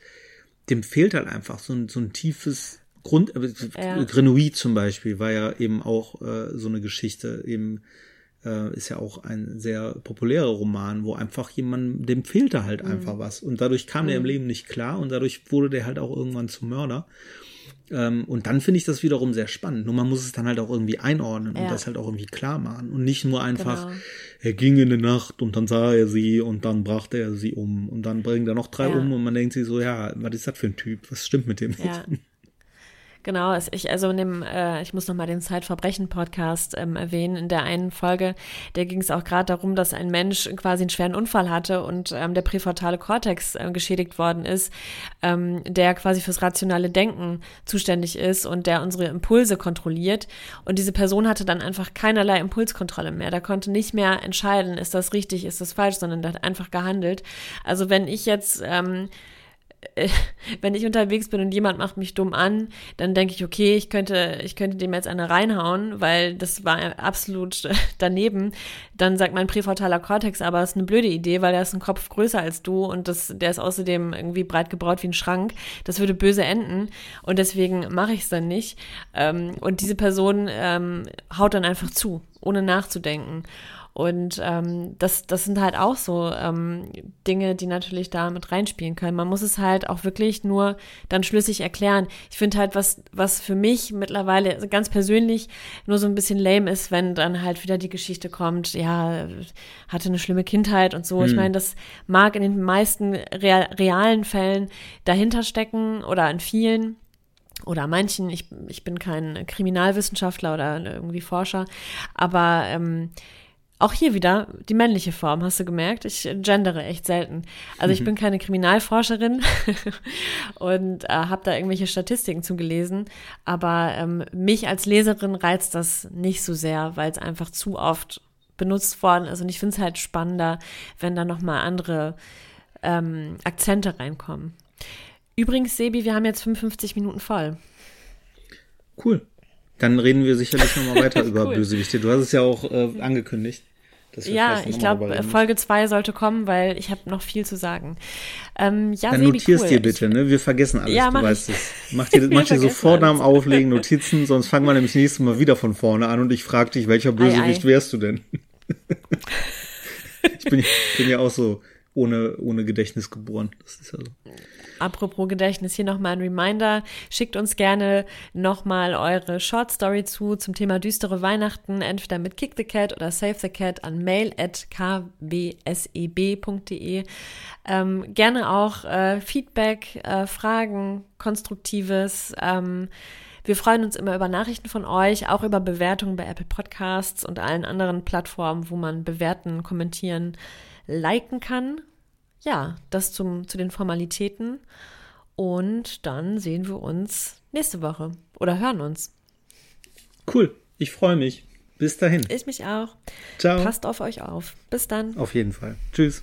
dem fehlt halt einfach so ein, so ein tiefes Grund, äh. Grenouille zum Beispiel war ja eben auch äh, so eine Geschichte, eben äh, ist ja auch ein sehr populärer Roman, wo einfach jemand, dem fehlte halt mhm. einfach was. Und dadurch kam mhm. der im mhm. Leben nicht klar und dadurch wurde der halt auch irgendwann zum Mörder. Ähm, und dann finde ich das wiederum sehr spannend. Nur man muss es dann halt auch irgendwie einordnen ja. und das halt auch irgendwie klar machen. Und nicht nur einfach, er ging in der Nacht und dann sah er sie und dann brachte er sie um und dann bringt er noch drei ja. um und man denkt sich so, ja, was ist das für ein Typ? Was stimmt mit dem? Ja. Genau, ich, also in dem, äh, ich muss nochmal den Zeitverbrechen-Podcast ähm, erwähnen. In der einen Folge, da ging es auch gerade darum, dass ein Mensch quasi einen schweren Unfall hatte und ähm, der präfrontale Kortex äh, geschädigt worden ist, ähm, der quasi fürs rationale Denken zuständig ist und der unsere Impulse kontrolliert. Und diese Person hatte dann einfach keinerlei Impulskontrolle mehr. Da konnte nicht mehr entscheiden, ist das richtig, ist das falsch, sondern der hat einfach gehandelt. Also wenn ich jetzt ähm, wenn ich unterwegs bin und jemand macht mich dumm an, dann denke ich, okay, ich könnte, ich könnte dem jetzt eine reinhauen, weil das war absolut daneben. Dann sagt mein präfrontaler Kortex, aber es ist eine blöde Idee, weil der ist ein Kopf größer als du und das, der ist außerdem irgendwie breit gebraut wie ein Schrank. Das würde böse enden und deswegen mache ich es dann nicht. Ähm, und diese Person ähm, haut dann einfach zu, ohne nachzudenken. Und ähm, das, das sind halt auch so ähm, Dinge, die natürlich da mit reinspielen können. Man muss es halt auch wirklich nur dann schlüssig erklären. Ich finde halt, was, was für mich mittlerweile also ganz persönlich nur so ein bisschen lame ist, wenn dann halt wieder die Geschichte kommt, ja, hatte eine schlimme Kindheit und so. Hm. Ich meine, das mag in den meisten real, realen Fällen dahinter stecken oder in vielen oder manchen, ich, ich bin kein Kriminalwissenschaftler oder irgendwie Forscher, aber ähm, auch hier wieder die männliche Form, hast du gemerkt? Ich gendere echt selten. Also ich mhm. bin keine Kriminalforscherin und äh, habe da irgendwelche Statistiken zugelesen, aber ähm, mich als Leserin reizt das nicht so sehr, weil es einfach zu oft benutzt worden ist und ich finde es halt spannender, wenn da nochmal andere ähm, Akzente reinkommen. Übrigens, Sebi, wir haben jetzt 55 Minuten voll. Cool. Dann reden wir sicherlich nochmal weiter über cool. Bösewichte. Du hast es ja auch äh, angekündigt ja, ich glaube, Folge 2 sollte kommen, weil ich habe noch viel zu sagen. Ähm, ja, Dann notierst cool. dir bitte, ne? Wir vergessen alles, ja, du weißt es. Mach dir, mach dir sofort am Auflegen Notizen, sonst fangen wir nämlich nächstes Mal wieder von vorne an und ich frage dich, welcher Bösewicht ei, ei. wärst du denn? ich bin, bin ja auch so ohne, ohne Gedächtnis geboren. Das ist ja so. Apropos Gedächtnis, hier nochmal ein Reminder. Schickt uns gerne nochmal eure Short Story zu zum Thema düstere Weihnachten, entweder mit Kick the Cat oder Save the Cat an mail at kbseb.de. Ähm, gerne auch äh, Feedback, äh, Fragen, Konstruktives. Ähm, wir freuen uns immer über Nachrichten von euch, auch über Bewertungen bei Apple Podcasts und allen anderen Plattformen, wo man bewerten, kommentieren, liken kann. Ja, das zum, zu den Formalitäten. Und dann sehen wir uns nächste Woche oder hören uns. Cool, ich freue mich. Bis dahin. Ich mich auch. Ciao. Passt auf euch auf. Bis dann. Auf jeden Fall. Tschüss.